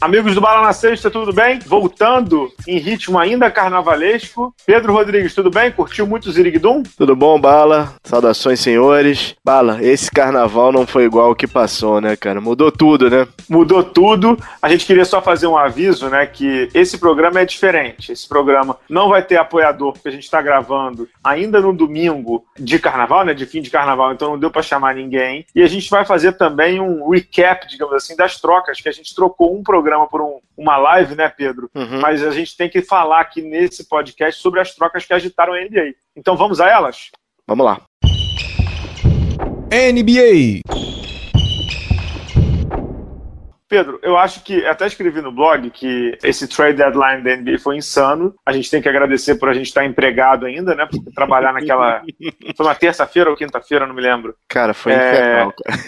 Amigos do Bala na Sexta, tudo bem? Voltando em ritmo ainda carnavalesco. Pedro Rodrigues, tudo bem? Curtiu muito o Ziriguidum? Tudo bom, Bala? Saudações, senhores. Bala, esse carnaval não foi igual ao que passou, né, cara? Mudou tudo, né? Mudou tudo. A gente queria só fazer um aviso, né, que esse programa é diferente. Esse programa não vai ter apoiador, porque a gente está gravando ainda no domingo de carnaval, né, de fim de carnaval, então não deu para chamar ninguém. E a gente vai fazer também um recap, digamos assim, das trocas, que a gente trocou um programa programa por um, uma live, né, Pedro? Uhum. Mas a gente tem que falar aqui nesse podcast sobre as trocas que agitaram a NBA. Então vamos a elas? Vamos lá. NBA. Pedro, eu acho que até escrevi no blog que esse trade deadline da NBA foi insano. A gente tem que agradecer por a gente estar empregado ainda, né? Porque trabalhar naquela. Foi uma terça-feira ou quinta-feira, não me lembro. Cara, foi é... infernal, cara.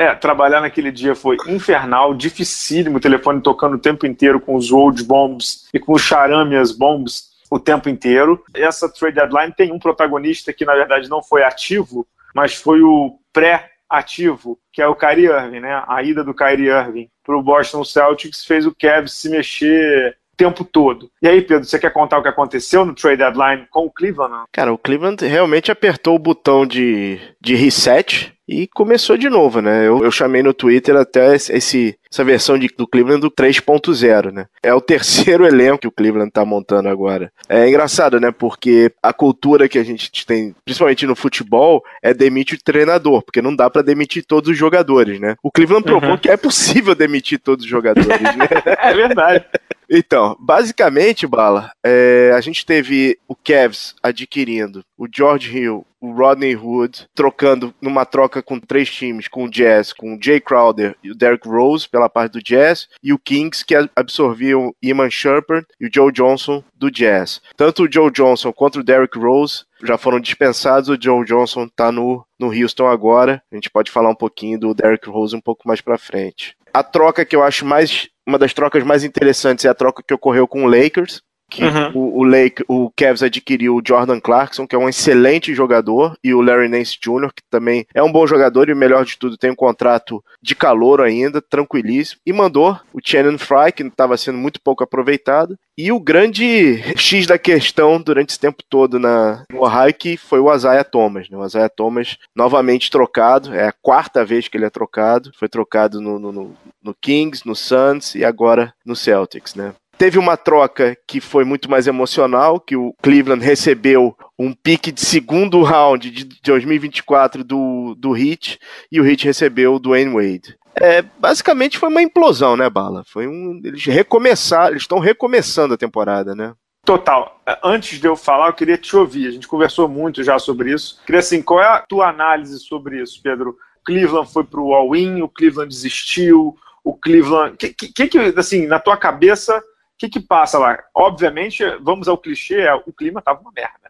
É, trabalhar naquele dia foi infernal, dificílimo, o telefone tocando o tempo inteiro com os old bombs e com os charamias bombs o tempo inteiro. Essa trade deadline tem um protagonista que, na verdade, não foi ativo, mas foi o pré-ativo, que é o Kyrie Irving, né? A ida do Kyrie Irving para o Boston Celtics fez o Cavs se mexer tempo todo. E aí, Pedro, você quer contar o que aconteceu no trade deadline com o Cleveland? Cara, o Cleveland realmente apertou o botão de, de reset e começou de novo, né? Eu, eu chamei no Twitter até esse, essa versão de, do Cleveland do 3.0, né? É o terceiro elenco que o Cleveland tá montando agora. É engraçado, né? Porque a cultura que a gente tem, principalmente no futebol, é demitir o treinador, porque não dá para demitir todos os jogadores, né? O Cleveland provou uhum. que é possível demitir todos os jogadores, né? é verdade. Então, basicamente, Bala, é, a gente teve o Cavs adquirindo o George Hill, o Rodney Hood, trocando numa troca com três times, com o Jazz, com o Jay Crowder e o Derrick Rose pela parte do Jazz, e o Kings, que absorviam Iman Shumpert e o Joe Johnson do Jazz. Tanto o Joe Johnson quanto o Derrick Rose já foram dispensados, o Joe Johnson está no, no Houston agora. A gente pode falar um pouquinho do Derrick Rose um pouco mais para frente. A troca que eu acho mais uma das trocas mais interessantes é a troca que ocorreu com o Lakers, que uhum. o, o, Lake, o Cavs adquiriu o Jordan Clarkson, que é um excelente jogador, e o Larry Nance Jr., que também é um bom jogador e o melhor de tudo tem um contrato de calor ainda, tranquilíssimo, e mandou o Shannon Fry, que estava sendo muito pouco aproveitado, e o grande X da questão durante esse tempo todo na, no Ohio, que foi o Isaiah Thomas. Né? O Isaiah Thomas novamente trocado, é a quarta vez que ele é trocado, foi trocado no, no, no Kings, no Suns e agora no Celtics, né? Teve uma troca que foi muito mais emocional, que o Cleveland recebeu um pique de segundo round de 2024 do, do Heat e o Heat recebeu o Dwayne Wade. É, basicamente foi uma implosão, né, Bala? Foi um, eles recomeçaram, eles estão recomeçando a temporada, né? Total. Antes de eu falar, eu queria te ouvir. A gente conversou muito já sobre isso. Queria assim, qual é a tua análise sobre isso, Pedro? Cleveland foi pro all-in, o Cleveland desistiu, o Cleveland. Que, que, que, assim, na tua cabeça, que, que passa lá? Obviamente, vamos ao clichê, é, o clima tava uma merda. Né?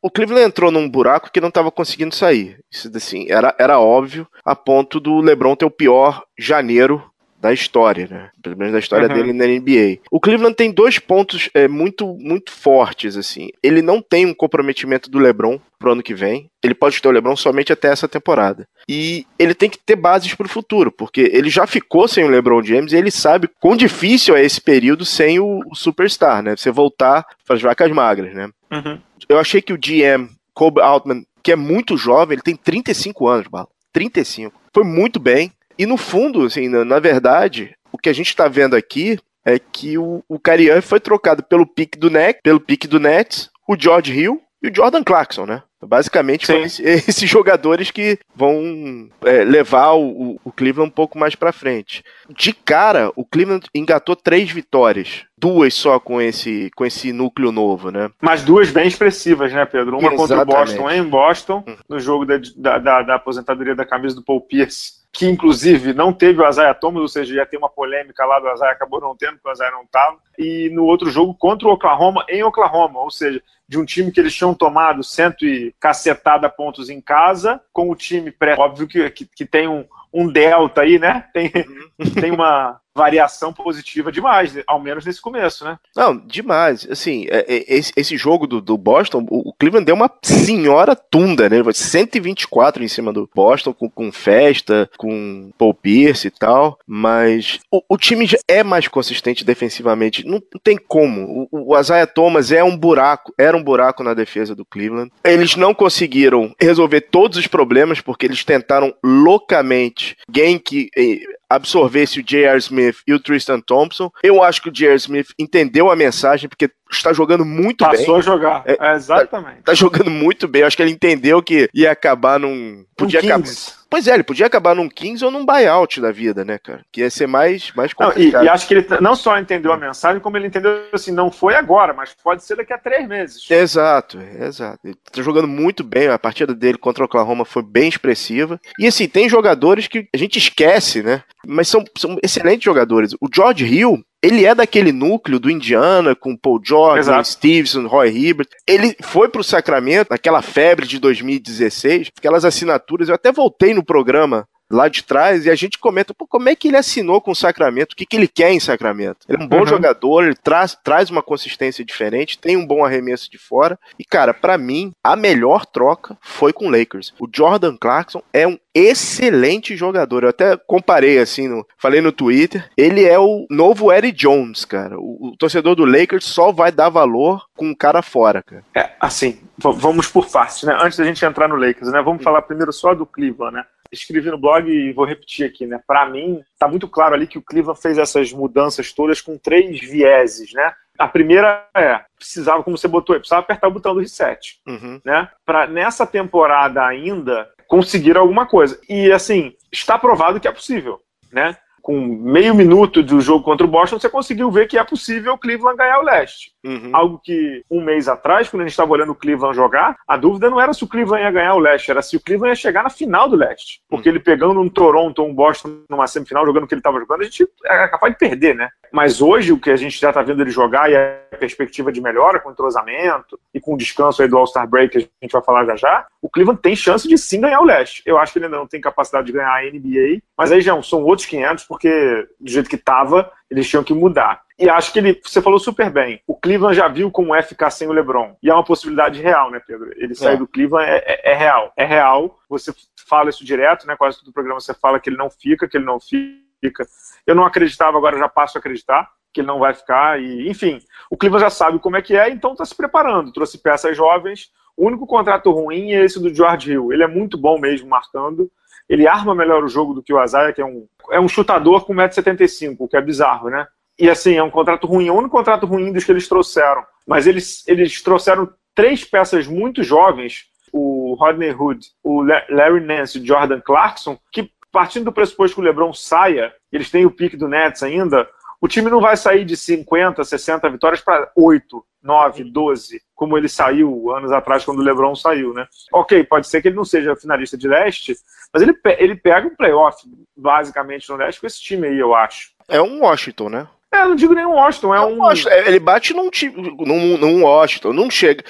o Cleveland entrou num buraco que não estava conseguindo sair. Isso assim, era, era óbvio, a ponto do LeBron ter o pior janeiro da história, né? Pelo menos da história uhum. dele na NBA. O Cleveland tem dois pontos é, muito, muito fortes, assim. Ele não tem um comprometimento do LeBron pro ano que vem. Ele pode ter o LeBron somente até essa temporada. E ele tem que ter bases pro futuro, porque ele já ficou sem o LeBron James e ele sabe quão difícil é esse período sem o, o superstar, né? Você voltar para as vacas magras, né? Uhum. Eu achei que o GM, Kobe Altman, que é muito jovem, ele tem 35 anos, Bala. 35. Foi muito bem. E no fundo, assim, na, na verdade, o que a gente está vendo aqui é que o, o Carian foi trocado pelo pique do Net, pelo pique do Nets, o George Hill e o Jordan Clarkson, né? Basicamente, são esses jogadores que vão é, levar o, o, Cleveland um pouco mais para frente. De cara, o Cleveland engatou três vitórias. Duas só com esse, com esse núcleo novo, né? Mas duas bem expressivas, né, Pedro? Uma Exatamente. contra o Boston em Boston, hum. no jogo da, da, da aposentadoria da camisa do Paul Pierce que inclusive não teve o Isaiah Thomas, ou seja, ia ter uma polêmica lá do Isaiah, acabou não tendo, porque o Isaiah não estava. E no outro jogo contra o Oklahoma, em Oklahoma, ou seja, de um time que eles tinham tomado cento e cacetada pontos em casa, com o time pré. Óbvio que, que, que tem um, um delta aí, né? Tem, uhum. tem uma, variação positiva demais, ao menos nesse começo, né? Não, demais. Assim, é, é, esse, jogo do, Boston, o, Cleveland deu uma senhora tunda, né? 124 em cima do Boston, com, com festa, com Paul Pierce e tal, mas o, o time já é mais consistente defensivamente. Não, tem como. O, o Isaiah Thomas é um buraco, era um buraco na defesa do Cleveland. Eles não conseguiram resolver todos os problemas porque eles tentaram loucamente alguém que eh, absorvesse o J.R. Smith e o Tristan Thompson. Eu acho que o J.R. Smith entendeu a mensagem, porque está jogando muito Passou bem. Passou a jogar, é, é, exatamente. Está tá jogando muito bem. Eu acho que ele entendeu que ia acabar num. Podia um acabar. Pois é, ele podia acabar num 15 ou num buyout da vida, né, cara? Que ia ser mais, mais complicado. Não, e, e, acho que ele não só entendeu a mensagem, como ele entendeu assim, não foi agora, mas pode ser daqui a três meses. Exato, exato. Ele tá jogando muito bem, a partida dele contra o Oklahoma foi bem expressiva. E assim, tem jogadores que a gente esquece, né? Mas são, são excelentes jogadores. O George Hill, ele é daquele núcleo do Indiana com Paul George, Stevenson, Roy Hibbert. Ele foi pro Sacramento, naquela febre de 2016, aquelas assinaturas. Eu até voltei no programa lá de trás e a gente comenta como é que ele assinou com o Sacramento, o que, que ele quer em Sacramento. Ele é um bom uhum. jogador, ele traz, traz uma consistência diferente, tem um bom arremesso de fora. E, cara, para mim, a melhor troca foi com o Lakers. O Jordan Clarkson é um excelente jogador. Eu até comparei assim, no, falei no Twitter. Ele é o novo Eddie Jones, cara. O, o torcedor do Lakers só vai dar valor com o cara fora, cara. É, assim, vamos por partes, né? Antes da gente entrar no Lakers, né? Vamos falar primeiro só do Cleveland, né? Escrevi no blog e vou repetir aqui, né? Para mim, tá muito claro ali que o Cleveland fez essas mudanças todas com três vieses, né? A primeira é, precisava, como você botou aí, precisava apertar o botão do reset, uhum. né? Para nessa temporada ainda conseguir alguma coisa. E assim, está provado que é possível, né? Com meio minuto do jogo contra o Boston, você conseguiu ver que é possível o Cleveland ganhar o leste. Uhum. Algo que um mês atrás, quando a gente estava olhando o Cleveland jogar, a dúvida não era se o Cleveland ia ganhar o leste, era se o Cleveland ia chegar na final do leste. Porque uhum. ele pegando um Toronto, um Boston numa semifinal, jogando o que ele estava jogando, a gente é capaz de perder, né? Mas hoje, o que a gente já está vendo ele jogar e a perspectiva de melhora com entrosamento e com o descanso aí do All-Star Break, que a gente vai falar já já, o Cleveland tem chance de sim ganhar o leste. Eu acho que ele ainda não tem capacidade de ganhar a NBA, mas aí já são outros 500, porque do jeito que estava, eles tinham que mudar. E acho que ele, você falou super bem. O Cleveland já viu como é ficar sem o LeBron. E é uma possibilidade real, né, Pedro? Ele sair é. do Cleveland é, é, é, real. É real. Você fala isso direto, né? Quase todo programa você fala que ele não fica, que ele não fica. Eu não acreditava, agora já passo a acreditar que ele não vai ficar. E, enfim, o Cleveland já sabe como é que é, então está se preparando. Trouxe peças jovens. O único contrato ruim é esse do George Hill. Ele é muito bom mesmo marcando. Ele arma melhor o jogo do que o Azaia, que é um, é um chutador com 1,75m, o que é bizarro, né? E assim, é um contrato ruim, é único contrato ruim dos que eles trouxeram. Mas eles, eles trouxeram três peças muito jovens, o Rodney Hood, o Larry Nance e o Jordan Clarkson, que partindo do pressuposto que o LeBron saia, eles têm o pique do Nets ainda, o time não vai sair de 50, 60 vitórias para 8, 9, 12, como ele saiu anos atrás quando o LeBron saiu, né? Ok, pode ser que ele não seja finalista de leste, mas ele, ele pega um playoff, basicamente, no leste com esse time aí, eu acho. É um Washington, né? É, não digo nem um Washington, é, é um. Washington. Ele bate num, num, num Washington, não chega.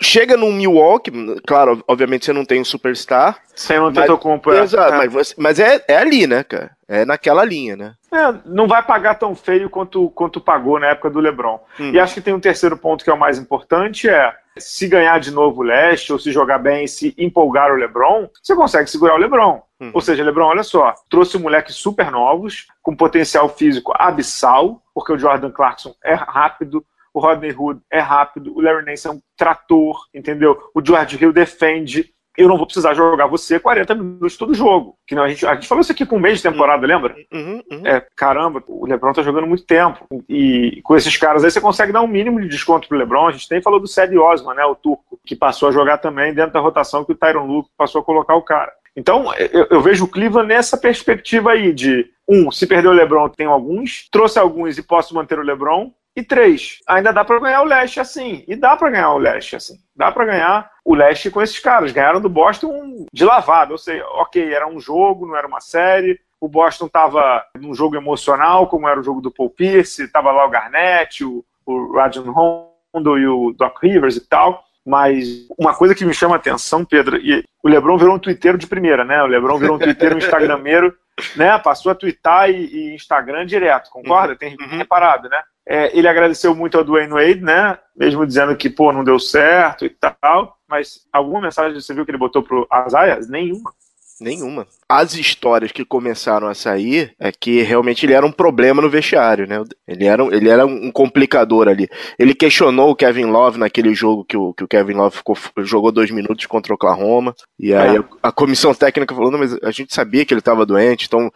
Chega num Milwaukee, claro, obviamente você não tem um superstar. Sem um Tetocumpo, é. Exato, é. mas, mas é, é ali, né, cara? É naquela linha, né? É, não vai pagar tão feio quanto, quanto pagou na época do LeBron. Uhum. E acho que tem um terceiro ponto que é o mais importante, é se ganhar de novo o leste, ou se jogar bem, se empolgar o LeBron, você consegue segurar o LeBron. Uhum. Ou seja, LeBron, olha só, trouxe moleques super novos, com potencial físico abissal, porque o Jordan Clarkson é rápido, o Rodney Hood é rápido, o Larry Nance é um trator, entendeu? O George Hill defende. Eu não vou precisar jogar você 40 minutos todo jogo. Que não, a, gente, a gente falou isso aqui com um mês de temporada, lembra? Uhum, uhum. É, caramba, o Lebron tá jogando muito tempo. E com esses caras aí você consegue dar um mínimo de desconto pro Lebron. A gente nem falou do Cedi Osman, né? O turco, que passou a jogar também dentro da rotação que o Tyron Luke passou a colocar o cara. Então, eu, eu, vejo o Cleveland nessa perspectiva aí de, um, se perder o LeBron, tem alguns, trouxe alguns e posso manter o LeBron, e três, ainda dá para ganhar o leste assim. E dá para ganhar o leste assim. Dá para ganhar o leste com esses caras. Ganharam do Boston de lavada. Ou seja, ok, era um jogo, não era uma série. O Boston estava num jogo emocional, como era o jogo do Paul Pierce. Tava lá o Garnett, o, o Rajon Rondo e o Doc Rivers e tal. Mas uma coisa que me chama a atenção, Pedro, e o Lebron virou um twitteiro de primeira, né? O Lebron virou um twitteiro, um instagrameiro né, passou a twittar e, e Instagram direto, concorda? Uhum. Tem uhum. reparado, né? É, ele agradeceu muito ao Dwayne Wade, né? Mesmo dizendo que, pô, não deu certo e tal. Mas alguma mensagem você viu que ele botou pro Azaias? Nenhuma. Nenhuma. As histórias que começaram a sair é que realmente ele era um problema no vestiário, né? Ele era, ele era um complicador ali. Ele questionou o Kevin Love naquele jogo que o, que o Kevin Love ficou, jogou dois minutos contra o Oklahoma. E aí é. a, a, comissão técnica falou: não, mas a gente sabia que ele estava doente, então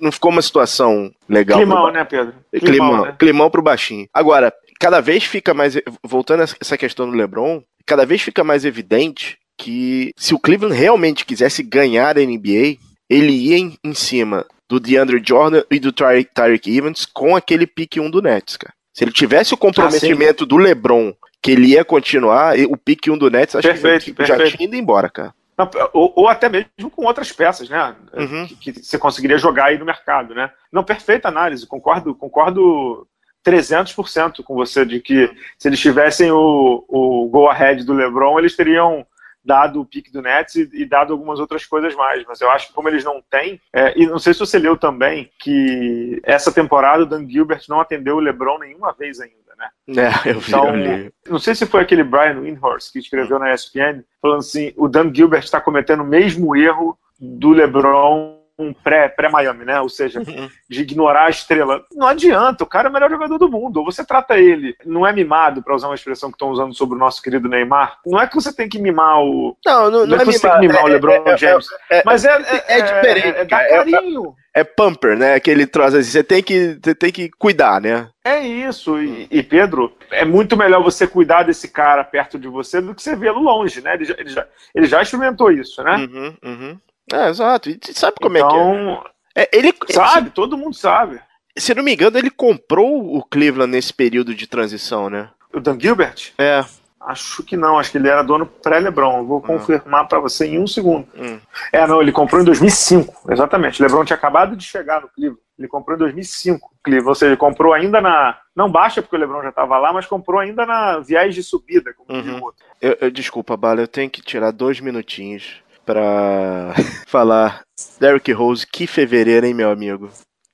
não ficou uma situação legal. Climão, né, Pedro? Climão, climão, né? climão pro baixinho. Agora, cada vez fica mais. Voltando a essa questão do LeBron, cada vez fica mais evidente que se o Cleveland realmente quisesse ganhar a NBA, ele ia em, em cima do DeAndre Jordan e do Tyreek Evans com aquele pique 1 do Nets, cara. Se ele tivesse o comprometimento ah, do LeBron que ele ia continuar, o pique 1 do Nets, acho perfeito, que perfeito. já tinha ido embora, cara. Não, ou, ou, até mesmo com outras peças, né? Uhum. Que, que, você conseguiria jogar aí no mercado, né? Não, perfeita análise, concordo, concordo 300% com você de que se eles tivessem o, o go ahead do LeBron, eles teriam dado o pique do Nets e, e, dado algumas outras coisas mais. Mas eu acho que como eles não têm, é, e não sei se você leu também, que essa temporada o Dan Gilbert não atendeu o LeBron nenhuma vez ainda. Né? É, eu vi, então, eu não sei se foi aquele Brian Windhorst que escreveu na ESPN, falando assim: o Dan Gilbert está cometendo o mesmo erro do LeBron um pré-Miami, né? Ou seja, uhum. de ignorar a estrela. Não adianta, o cara é o melhor jogador do mundo. Ou você trata ele, não é mimado, para usar uma expressão que estão usando sobre o nosso querido Neymar. Não é que você tem que mimar o. Não, não, não, não é, é que você tem que mimar é, o LeBron é, James. É, é, mas é, é, diferente. É, dar carinho. É, pumper, né? Aquele troço assim, você tem que, você tem que cuidar, né? É isso. E, e, Pedro, é muito melhor você cuidar desse cara perto de você do que você vê-lo longe, né? Ele já, ele já, ele já experimentou isso, né? Uhum, uhum. É, exato. E sabe como então, é que é? Então, é ele, sabe, todo mundo sabe. Se não me engano, ele comprou o Cleveland nesse período de transição, né? O Dan Gilbert? É. Acho que não, acho que ele era dono pré-Lebron. Vou hum. confirmar para você em um segundo. Hum. É, não, ele comprou em 2005, exatamente. Lebron tinha acabado de chegar no Cleveland. Ele comprou em 2005, Cleveland. Ou seja, ele comprou ainda na. Não baixa, porque o Lebron já estava lá, mas comprou ainda na viagem de subida, como uhum. outro. Eu, eu, desculpa, Bala, eu tenho que tirar dois minutinhos para falar Derrick Rose, que fevereiro, hein, meu amigo?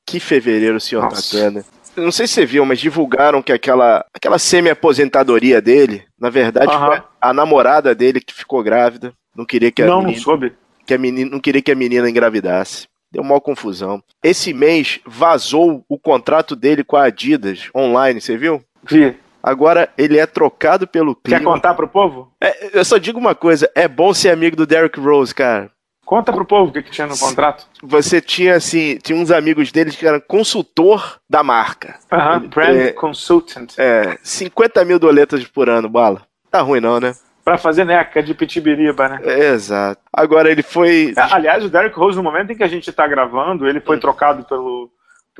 Que fevereiro o senhor Nossa. tá tendo. Não sei se você viu, mas divulgaram que aquela, aquela semi-aposentadoria dele, na verdade, foi a namorada dele que ficou grávida. Não queria que a não, menina, não soube. Que a menina, não queria que a menina engravidasse. Deu uma confusão. Esse mês vazou o contrato dele com a Adidas online, você viu? Vi. Agora ele é trocado pelo Cleveland. Quer contar pro povo? É, eu só digo uma coisa: é bom ser amigo do Derrick Rose, cara. Conta pro povo o que, que tinha no contrato. Você tinha, assim, tinha uns amigos deles que eram consultor da marca. Aham, uh -huh, brand é, consultant. É, 50 mil doletas por ano, bala. Tá ruim não, né? Pra fazer neca de pitibiriba, né? É, exato. Agora ele foi. Aliás, o Derrick Rose, no momento em que a gente tá gravando, ele foi hum. trocado pelo,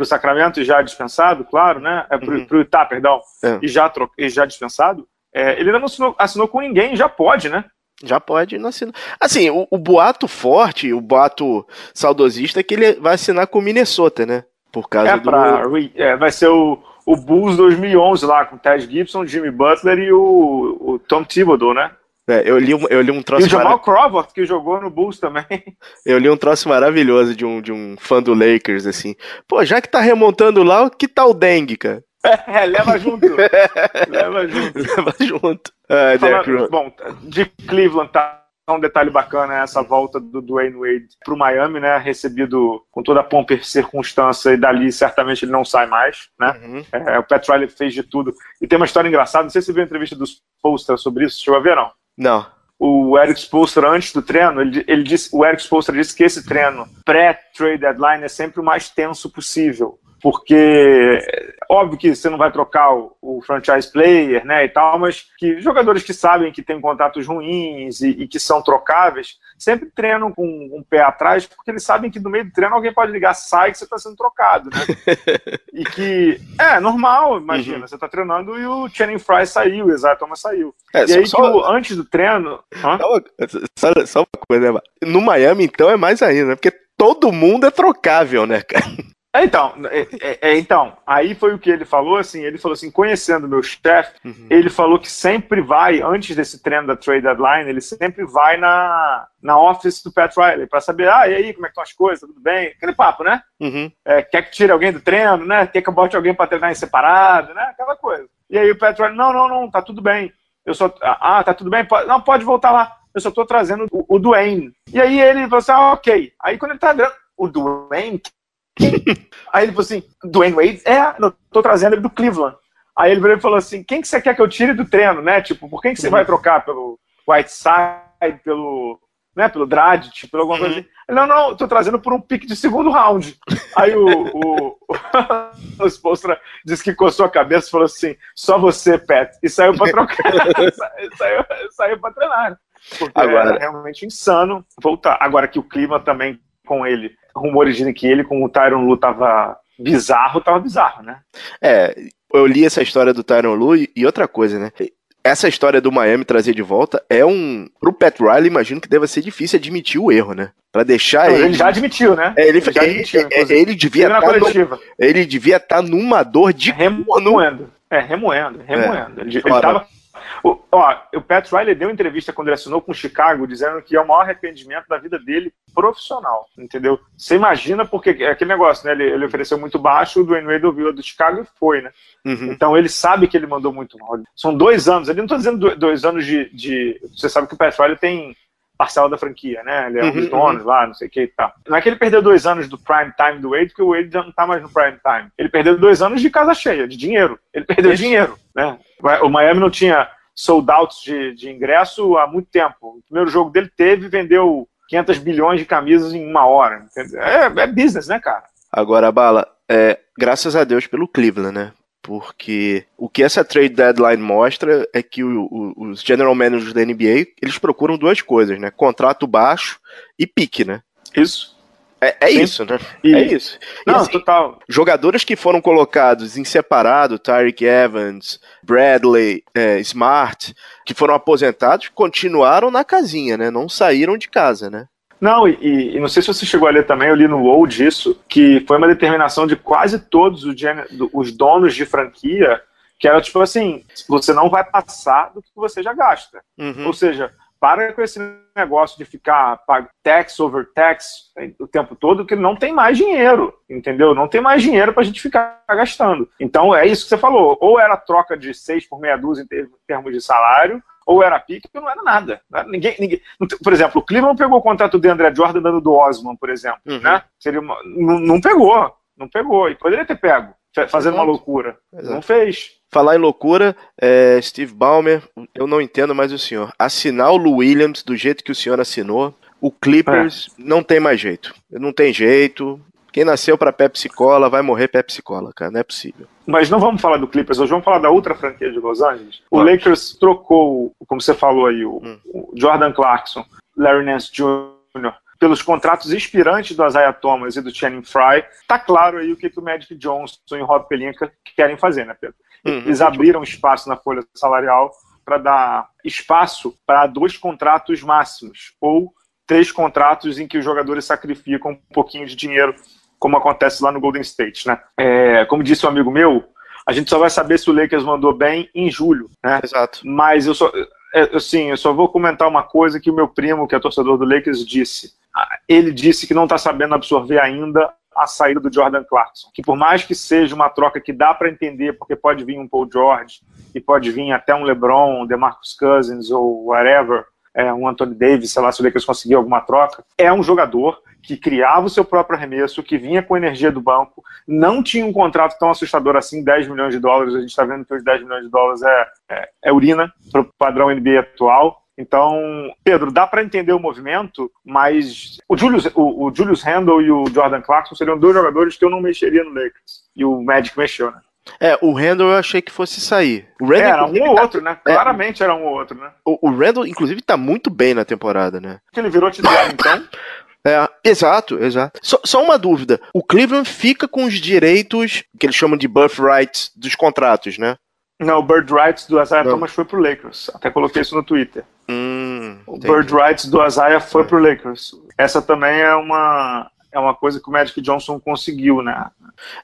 pro Sacramento e já dispensado, claro, né? É pro, uhum. pro Itá, perdão, é. e, já tro... e já dispensado. É, ele ainda não assinou, assinou com ninguém, já pode, né? Já pode não assinar. Assim, o, o, boato forte, o boato saudosista é que ele vai assinar com o Minnesota, né? Por causa é pra, do. É, vai ser o, o Bulls 2011 lá, com o Ted Gibson, Jimmy Butler e o, o Tom Thibodeau, né? É, eu, li, eu li um troço. E o Jamal Crawford, que jogou no Bulls também. Eu li um troço maravilhoso de um, de um fã do Lakers, assim. Pô, já que tá remontando lá, que tal o Dengue, cara? É, leva junto. leva junto. Leva junto. Ah, Falando, bom, de Cleveland tá um detalhe bacana é essa volta do Dwayne Wade para o Miami, né? Recebido com toda a pompa e circunstância, e dali certamente ele não sai mais, né? Uhum. É, o Pat Riley fez de tudo. E tem uma história engraçada, não sei se você viu a entrevista dos Posters sobre isso, chegou a ver, não? Não. O Eric Spoelstra, antes do treino, ele, ele disse, o Eric Spoelstra disse que esse treino pré-trade deadline é sempre o mais tenso possível porque óbvio que você não vai trocar o, o, franchise player, né, e tal, mas que jogadores que sabem que têm contatos ruins e, e, que são trocáveis, sempre treinam com um pé atrás, porque eles sabem que no meio do treino alguém pode ligar, sai que você está sendo trocado, né? e que é normal, imagina, uhum. você está treinando e o Channing Fry saiu, o Isaiah Thomas saiu. É, e aí só, que o, antes do treino... Só, só, uma coisa, né? no Miami então é mais ainda, né? porque todo mundo é trocável, né, cara? É, então, é, é, é, então, aí foi o que ele falou, assim, ele falou assim, conhecendo meu chefe, uhum. ele falou que sempre vai, antes desse treino da trade deadline, ele sempre vai na, na office do Pat Riley para saber, ah, e aí, como é que estão as coisas, tudo bem? Aquele papo, né? Uhum. É, quer que tire alguém do treino, né? Quer que eu bote alguém para treinar em separado, né? Aquela coisa. E aí o Pat Riley, não, não, não, tá tudo bem. Eu só, ah, tá tudo bem? Não, pode voltar lá. Eu só tô trazendo o, o Dwayne. E aí ele falou assim, ah, ok. Aí quando ele tá vendo o Dwayne, aí ele falou assim, Dwayne Wade? É, eu tô trazendo ele do Cleveland. Aí ele falou assim, quem que você quer que eu tire do treino, né? Tipo, por quem que você uhum. vai trocar? Pelo Whiteside, pelo né, pelo Dragic, pelo alguma coisa uhum. assim. Não, não, tô trazendo por um pique de segundo round. Aí o, o, o, Spolstra disse que coçou a cabeça e falou assim: só você, Pet. E saiu pra trocar. saiu, saiu pra treinar. Porque Agora... era realmente insano voltar. Agora que o clima também com ele, rumores dizem que ele com o Tyron Lu tava bizarro, tava bizarro, né? É, eu li essa história do Tyron Lu e outra coisa, né? essa história do Miami trazer de volta é um. Pro Pat Riley, imagino que deve ser difícil admitir o erro, né? Pra deixar ele. Ele já admitiu, né? É, ele, ele, já admitiu, ele, ele devia estar. Tá no, ele devia estar tá numa dor de. Remoendo. É, remoendo, remoendo. É. Ele, ele tava o, ó, o Pat Riley deu entrevista quando ele assinou com o Chicago, dizendo que é o maior arrependimento da vida dele profissional, entendeu? Você imagina porque é aquele negócio, né? Ele, ele ofereceu muito baixo, o Dwayne Wade ouviu do Chicago e foi, né? Uhum. Então ele sabe que ele mandou muito mal. São dois anos, ele não está dizendo dois anos de, de, Você sabe que o Pat Riley tem parcela da franquia, né? Ele é um uhum, dos donos uhum. lá, não sei o que e tal. Não é que ele perdeu dois anos do prime time do Wade, porque o Wade já não tá mais no prime time. Ele perdeu dois anos de casa cheia, de dinheiro. Ele perdeu Isso. dinheiro, né? O Miami não tinha sold outs de, de ingresso há muito tempo. O primeiro jogo dele teve vendeu 500 bilhões de camisas em uma hora. É, é business, né, cara? Agora, Bala, é, graças a Deus pelo Cleveland, né? Porque o que essa trade deadline mostra é que o, o, os general managers da NBA, eles procuram duas coisas, né? Contrato baixo e pique, né? Isso. É, é isso, né? E... É isso. Não, assim, total. Jogadores que foram colocados em separado, Tyreek Evans, Bradley, é, Smart, que foram aposentados, continuaram na casinha, né? Não saíram de casa, né? Não, e, e, não sei se você chegou a ler também, eu li no WoW disso, que foi uma determinação de quase todos os, os donos de franquia, que era tipo assim, você não vai passar do que você já gasta. Uhum. Ou seja, para com esse negócio de ficar tax over tax o tempo todo, que não tem mais dinheiro, entendeu? Não tem mais dinheiro para a gente ficar gastando. Então é isso que você falou. Ou era troca de seis por meia dúzia em termos de salário, ou era pique, ou não era nada. Ninguém, ninguém, por exemplo, o Cleveland pegou o contrato de André Jordan dando do Osman, por exemplo. Uhum. Né? Seria uma, não, não pegou, não pegou. E poderia ter pego, fazendo Exato. uma loucura. Exato. Não fez. Falar em loucura, é, Steve Ballmer, eu não entendo mais o senhor. Assinar o Lou Williams do jeito que o senhor assinou, o Clippers é. não tem mais jeito. Não tem jeito. Quem nasceu para Pepsi Cola vai morrer Pepsi Cola, cara. Não é possível. Mas não vamos falar do Clippers, hoje vamos falar da outra franquia de Los Angeles. O Pode. Lakers trocou, como você falou aí, o, hum. o Jordan Clarkson, Larry Nance Jr., pelos contratos expirantes do Isaiah Thomas e do Channing Frye. Tá claro aí o que, que o Magic Johnson e o Rob Pelinka querem fazer, né, Pedro? Uhum. Eles abriram espaço na folha salarial para dar espaço para dois contratos máximos ou três contratos em que os jogadores sacrificam um pouquinho de dinheiro, como acontece lá no Golden State, né? É, como disse um amigo meu, a gente só vai saber se o Lakers mandou bem em julho, né? Exato. Mas eu só, é, assim, eu só vou comentar uma coisa que o meu primo, que é torcedor do Lakers, disse. Ah, ele disse que não está sabendo absorver ainda a saída do Jordan Clarkson. Que por mais que seja uma troca que dá para entender, porque pode vir um Paul George e pode vir até um LeBron, um DeMarcus Cousins ou whatever, é, um Anthony Davis, sei lá, se o Lakers conseguir alguma troca, é um jogador que criava o seu próprio arremesso, que vinha com energia do banco, não tinha um contrato tão assustador assim, 10 milhões de dólares, a gente está vendo que os 10 milhões de dólares é, é, é urina para o padrão NBA atual, então, Pedro, dá para entender o movimento, mas o Julius, o, o Julius Randle e o Jordan Clarkson seriam dois jogadores que eu não mexeria no Lakers. E o Magic mexeu, né? É, o Randall eu achei que fosse sair. O Randall, era um ou tá... outro, né? É. Claramente é, era um ou outro, né? O, o Randall, inclusive, tá muito bem na temporada, né? Que ele virou titular, então. É, exato, exato. Só, só, uma dúvida: o Cleveland fica com os direitos que eles chamam de birthrights dos contratos, né? Não, o Bird Rights do Isaiah Não. Thomas foi pro Lakers. Até coloquei isso no Twitter. Hum, o Bird Rights do Isaiah foi pro Lakers. Essa também é uma é uma coisa que o Magic Johnson conseguiu, né?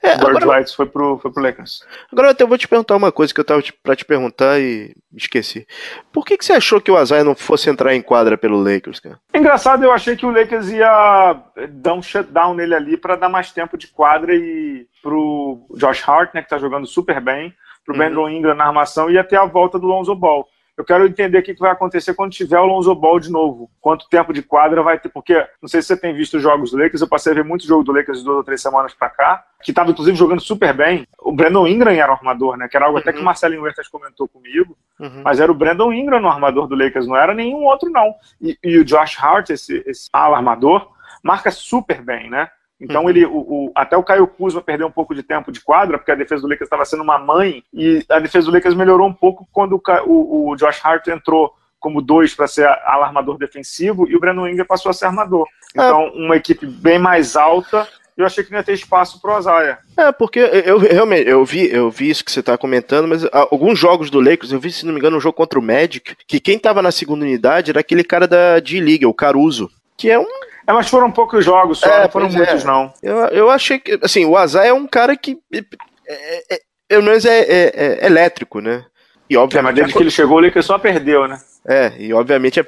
É, o Bird agora... Foi pro, foi pro Lakers. Agora eu até vou te perguntar uma coisa que eu tava para te perguntar e esqueci. Por que, que você achou que o Azai não fosse entrar em quadra pelo Lakers, cara? Engraçado, eu achei que o Lakers ia dar um shutdown nele ali para dar mais tempo de quadra e pro Josh Hart, né, que tá jogando super bem, pro uhum. Brandon Ingram na armação e até a volta do Lonzo Ball. Eu quero entender o que vai acontecer quando tiver o Lonzo Ball de novo. Quanto tempo de quadra vai ter? Porque não sei se você tem visto os jogos do Lakers. Eu passei a ver muito jogo do Lakers duas ou três semanas para cá, que estava inclusive jogando super bem. O Brandon Ingram era o armador, né? Que era algo uhum. até que o uhum. Marcelinho Huertas comentou comigo. Uhum. Mas era o Brandon Ingram no armador do Lakers, não era nenhum outro, não. E, e o Josh Hart, esse, esse ala armador, marca super bem, né? Então uhum. ele, o, o, até o Caio Kuzma perdeu um pouco de tempo de quadra, porque a defesa do Lakers estava sendo uma mãe, e a defesa do Lakers melhorou um pouco quando o, o Josh Hart entrou como dois para ser alarmador defensivo, e o Brandon Ingram passou a ser armador. É. Então, uma equipe bem mais alta, eu achei que não ia ter espaço pro Azaia. É, porque eu realmente eu vi, eu vi isso que você está comentando, mas alguns jogos do Lakers, eu vi, se não me engano, um jogo contra o Magic, que quem estava na segunda unidade era aquele cara da D-League, o Caruso, que é um é, mas foram poucos jogos só, é, não foram muitos, é. não. Eu, eu achei que, assim, o Azar é um cara que, é, é, é pelo menos é, é, é, elétrico, né? E obviamente. É, desde que ele chegou, o Lakers só perdeu, né? É, e obviamente é.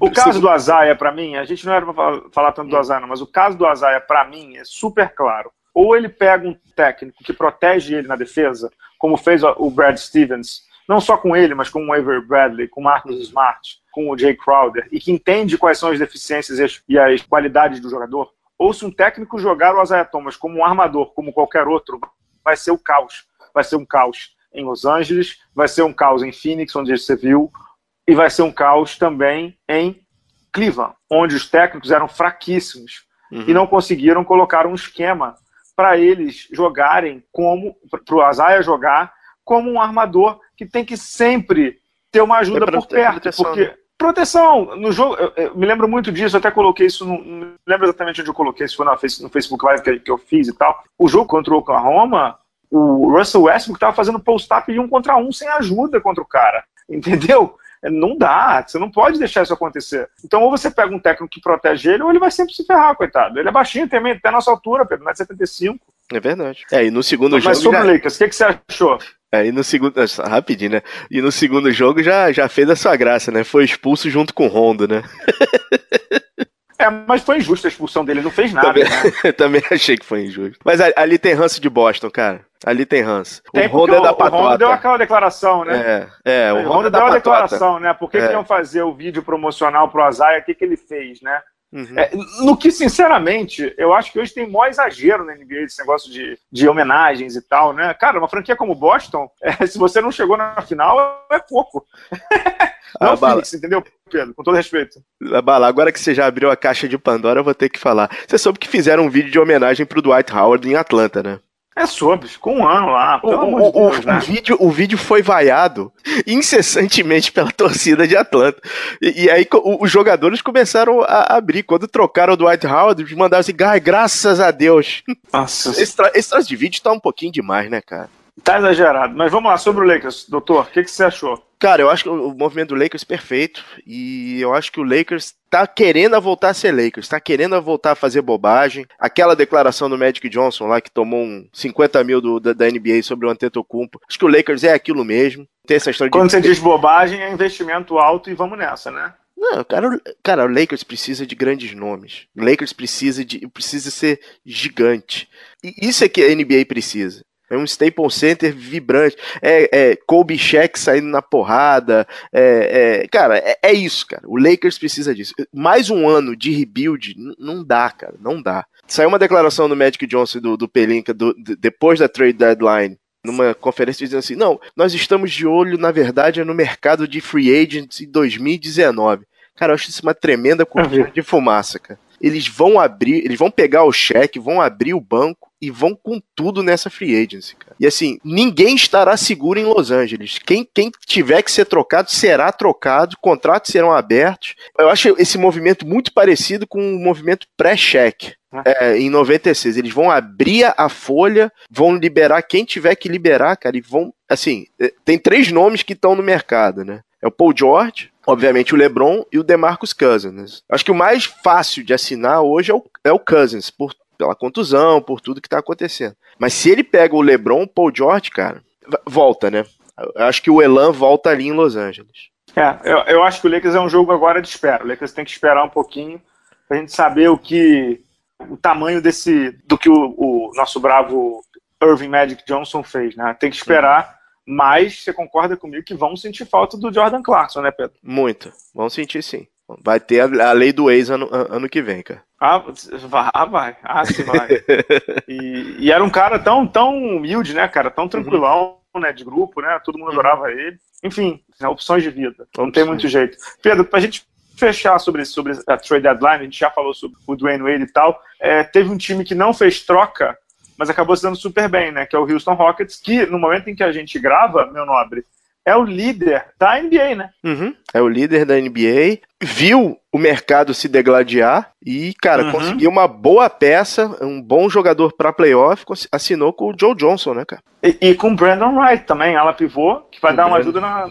O caso do Azaia, para mim, a gente não era pra falar tanto do Azaia, não, mas o caso do Azaia, para mim, é super claro. Ou ele pega um técnico que protege ele na defesa, como fez o Brad Stevens, não só com ele, mas com o Avery Bradley, com o Marcus Smart, com o Jay Crowder e que entende quais são as deficiências e as qualidades do jogador, ou se um técnico jogar o Isaiah Thomas como um armador, como qualquer outro, vai ser o caos. Vai ser um caos em Los Angeles, vai ser um caos em Phoenix, onde você viu, e vai ser um caos também em Cleveland, onde os técnicos eram fraquíssimos uhum. e não conseguiram colocar um esquema para eles jogarem como, para o Isaiah jogar como um armador que tem que sempre ter uma ajuda por perto, porque né? Proteção, no jogo, eu, eu, me lembro muito disso, até coloquei isso, no, não lembro exatamente onde eu coloquei, se foi no, no Facebook Live que, que, eu fiz e tal. O jogo contra o Oklahoma, o Russell Westbrook estava fazendo post-up de um contra um sem ajuda contra o cara, entendeu? Não dá, você não pode deixar isso acontecer. Então, ou você pega um técnico que protege ele, ou ele vai sempre se ferrar, coitado. Ele é baixinho também, até a nossa altura, Pedro, 1,75m. É verdade. É, e no segundo Mas jogo. Mas sobre o Lakers, o que, que você achou? Aí no segundo. Rapidinho, né? E no segundo jogo já, já fez a sua graça, né? Foi expulso junto com o Rondo, né? É, mas foi injusta a expulsão dele, não fez nada. Também, né? também achei que foi injusto. Mas ali tem ranço de Boston, cara. Ali tem ranço. Tem, o Honda é da patota. O Honda deu aquela declaração, né? É, é o, o Honda, deu uma declaração, né? Por que, é. que iam fazer o vídeo promocional pro Azaia? O que, que ele fez, né? Uhum. É, no que, sinceramente, eu acho que hoje tem maior exagero na NBA esse negócio de, de homenagens e tal, né? Cara, uma franquia como Boston, é, se você não chegou na final, é pouco. não é o Phoenix, entendeu, Pedro? Com todo respeito. Bala, agora que você já abriu a caixa de Pandora, eu vou ter que falar. Você soube que fizeram um vídeo de homenagem pro Dwight Howard em Atlanta, né? É sobre, ficou um ano lá, pelo o, amor de Deus, o, né? o, vídeo, o vídeo foi vaiado incessantemente pela torcida de Atlanta. E, e aí o, os jogadores começaram a abrir. Quando trocaram o Dwight Howard, mandaram assim, graças a Deus. Nossa. Esse, esse troço de vídeo tá um pouquinho demais, né, cara? Tá exagerado. Mas vamos lá, sobre o Lakers, doutor, o que, que você achou? Cara, eu acho que o movimento do Lakers é perfeito. E eu acho que o Lakers tá querendo voltar a ser Lakers, tá querendo voltar a fazer bobagem. Aquela declaração do Magic Johnson lá que tomou um 50 mil do, da, da, NBA sobre o Antetokounmpo. Acho que o Lakers é aquilo mesmo. Tem essa história Quando de... você diz bobagem, é investimento alto e vamos nessa, né? Não, cara, cara, o Lakers precisa de grandes nomes. O Lakers precisa de precisa ser gigante. E isso é que a NBA precisa. É um Staples Center vibrante. É, é Kobe Shaq saindo na porrada. É, é cara, é, é, isso, cara. O Lakers precisa disso. Mais um ano de rebuild não dá, cara. Não dá. Saiu uma declaração do Magic Johnson do, do Pelinka do, depois da trade deadline numa conferência dizendo assim: não, nós estamos de olho, na verdade, no mercado de free agents em 2019. Cara, eu acho isso uma tremenda cortina de fumaça, cara. Eles vão abrir, eles vão pegar o cheque, vão abrir o banco e vão com tudo nessa free agency, cara. E assim, ninguém estará seguro em Los Angeles. Quem, quem tiver que ser trocado será trocado, contratos serão abertos. Eu acho esse movimento muito parecido com o movimento pré-cheque. É, em 96, eles vão abrir a folha, vão liberar quem tiver que liberar, cara, e vão. Assim, é, tem três nomes que estão no mercado, né? É o Paul George, obviamente o LeBron e o DeMarcus Cousins. Acho que o mais fácil de assinar hoje é o, é o Cousins, por pela contusão, por tudo que tá acontecendo. Mas se ele pega o LeBron, Paul George, cara, volta, né? Eu acho que o Elan volta ali em Los Angeles. É, eu, eu acho que o Lakers é um jogo agora de espera. O Lakers tem que esperar um pouquinho pra gente saber o que o tamanho desse do que o, o nosso bravo Irving Magic Johnson fez, né? Tem que esperar, mas você concorda comigo que vão sentir falta do Jordan Clarkson, né, Pedro? Muito. Vão sentir sim. Vai ter a, a lei do ex ano, ano que vem, cara. Ah, vai, ah, vai. Ah, sim, vai. e, e, era um cara tão, tão humilde, né, cara? Tão tranquilão, uhum. né? De grupo, né? Todo mundo uhum. adorava ele. Enfim, né, opções de vida. Não tem muito jeito. Pedro, pra gente fechar sobre, sobre a trade deadline, a gente já falou sobre o Dwayne Wade e tal. É, teve um time que não fez troca, mas acabou se dando super bem, né? Que é o Houston Rockets, que no momento em que a gente grava, meu nobre, é o líder da NBA, né? Uhum, é o líder da NBA. Viu o mercado se degladiar e, cara, uhum. conseguiu uma boa peça, um bom jogador para playoff, assinou com o Joe Johnson, né, cara? E, e com o Brandon Wright também, ela pivô, que vai dar uma ajuda na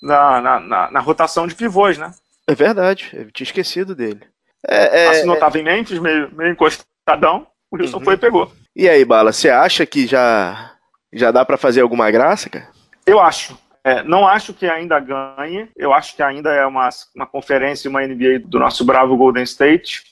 na, na, na, na, rotação de pivôs, né? É verdade, eu tinha esquecido dele. É, é, Assinou, é... tava em Memphis, meio, meio encostadão, o Wilson uhum. foi e pegou. E aí, Bala, você acha que já, já dá para fazer alguma graça, cara? Eu acho. É, não acho que ainda ganhe. Eu acho que ainda é uma, uma conferência, uma NBA do nosso bravo Golden State.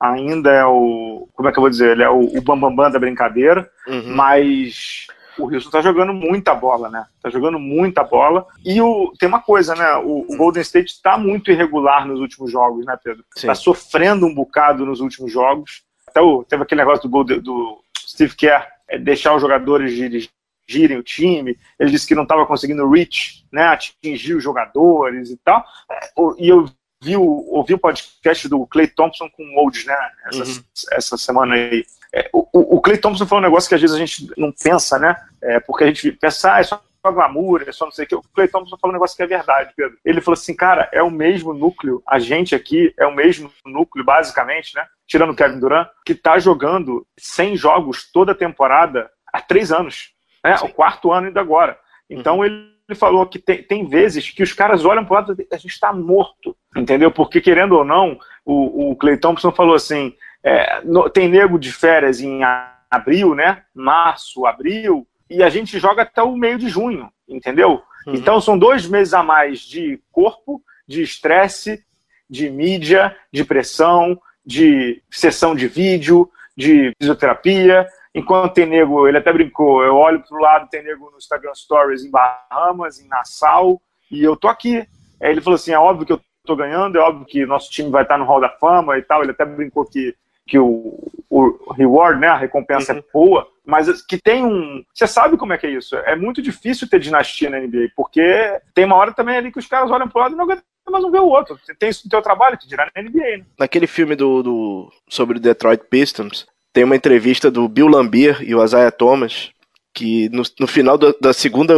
Ainda é o. Como é que eu vou dizer? Ele é o, o bambambam bam, bam da brincadeira. Uhum. Mas o Houston tá jogando muita bola, né? Tá jogando muita bola. E o, tem uma coisa, né? O, o Golden State tá muito irregular nos últimos jogos, né, Pedro? Sim. Tá sofrendo um bocado nos últimos jogos. Até o, teve aquele negócio do, do Steve Kerr é, deixar os jogadores dirigir girem o time, ele disse que não estava conseguindo reach, né, atingir os jogadores e tal, é, e eu vi o, ouvi o podcast do Clay Thompson com o Olds, né, essa, uhum. essa semana aí. É, o, o Clay Thompson falou um negócio que às vezes a gente não pensa, né, é, porque a gente pensa, ah, é só glamour, é só não sei o que. O Clay Thompson falou um negócio que é verdade, Pedro. Ele falou assim, cara, é o mesmo núcleo, a gente aqui é o mesmo núcleo, basicamente, né? Tirando o Kevin Durant, que tá jogando 100 jogos toda a temporada há três anos né? O quarto ano ainda agora. Então uhum. ele, ele falou que tem, tem vezes que os caras olham para o lado e a gente está morto, entendeu? Porque querendo ou não, o, o Clay Thompson falou assim: é, no, tem nego de férias em abril, né? Março, abril, e a gente joga até o meio de junho, entendeu? Uhum. Então são dois meses a mais de corpo, de estresse, de mídia, de pressão, de sessão de vídeo, de fisioterapia, Enquanto tem nego, ele até brincou, eu olho pro lado, tem nego no Instagram Stories em Bahamas, em Nassau, e eu tô aqui. Aí ele falou assim: é óbvio que eu tô ganhando, é óbvio que nosso time vai estar no Hall da Fama e tal. Ele até brincou que, que o, o reward, né, a recompensa é uhum. é boa, mas que tem um. Você sabe como é que é isso? É muito difícil ter dinastia na NBA, porque tem uma hora também ali que os caras olham pro lado e não aguentam mais um ver o outro. Você tem isso no teu trabalho, que dirá na NBA, né? Naquele filme do, do sobre o Detroit Pistons, tem uma entrevista do Bill Lambier e o Isaiah Thomas, que no, no final da, da, segunda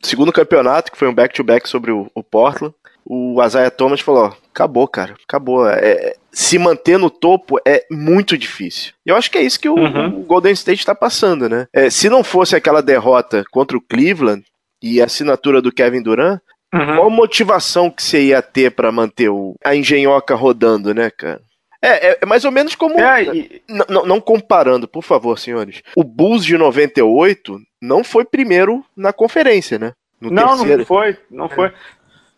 segundo campeonato, que foi um back-to-back -back sobre o, o, Portland, o Isaiah Thomas falou, acabou, cara, acabou. É, se manter no topo é muito difícil. E eu acho que é isso que o, uhum. o Golden State está passando, né? É, se não fosse aquela derrota contra o Cleveland e a assinatura do Kevin Durant, uhum. qual motivação que você ia ter para manter o, a engenhoca rodando, né, cara? É, é, é, mais ou menos como. É, e... não comparando, por favor, senhores. O Bulls de 98 não foi primeiro na conferência, né? No não, terceiro. não foi, não foi.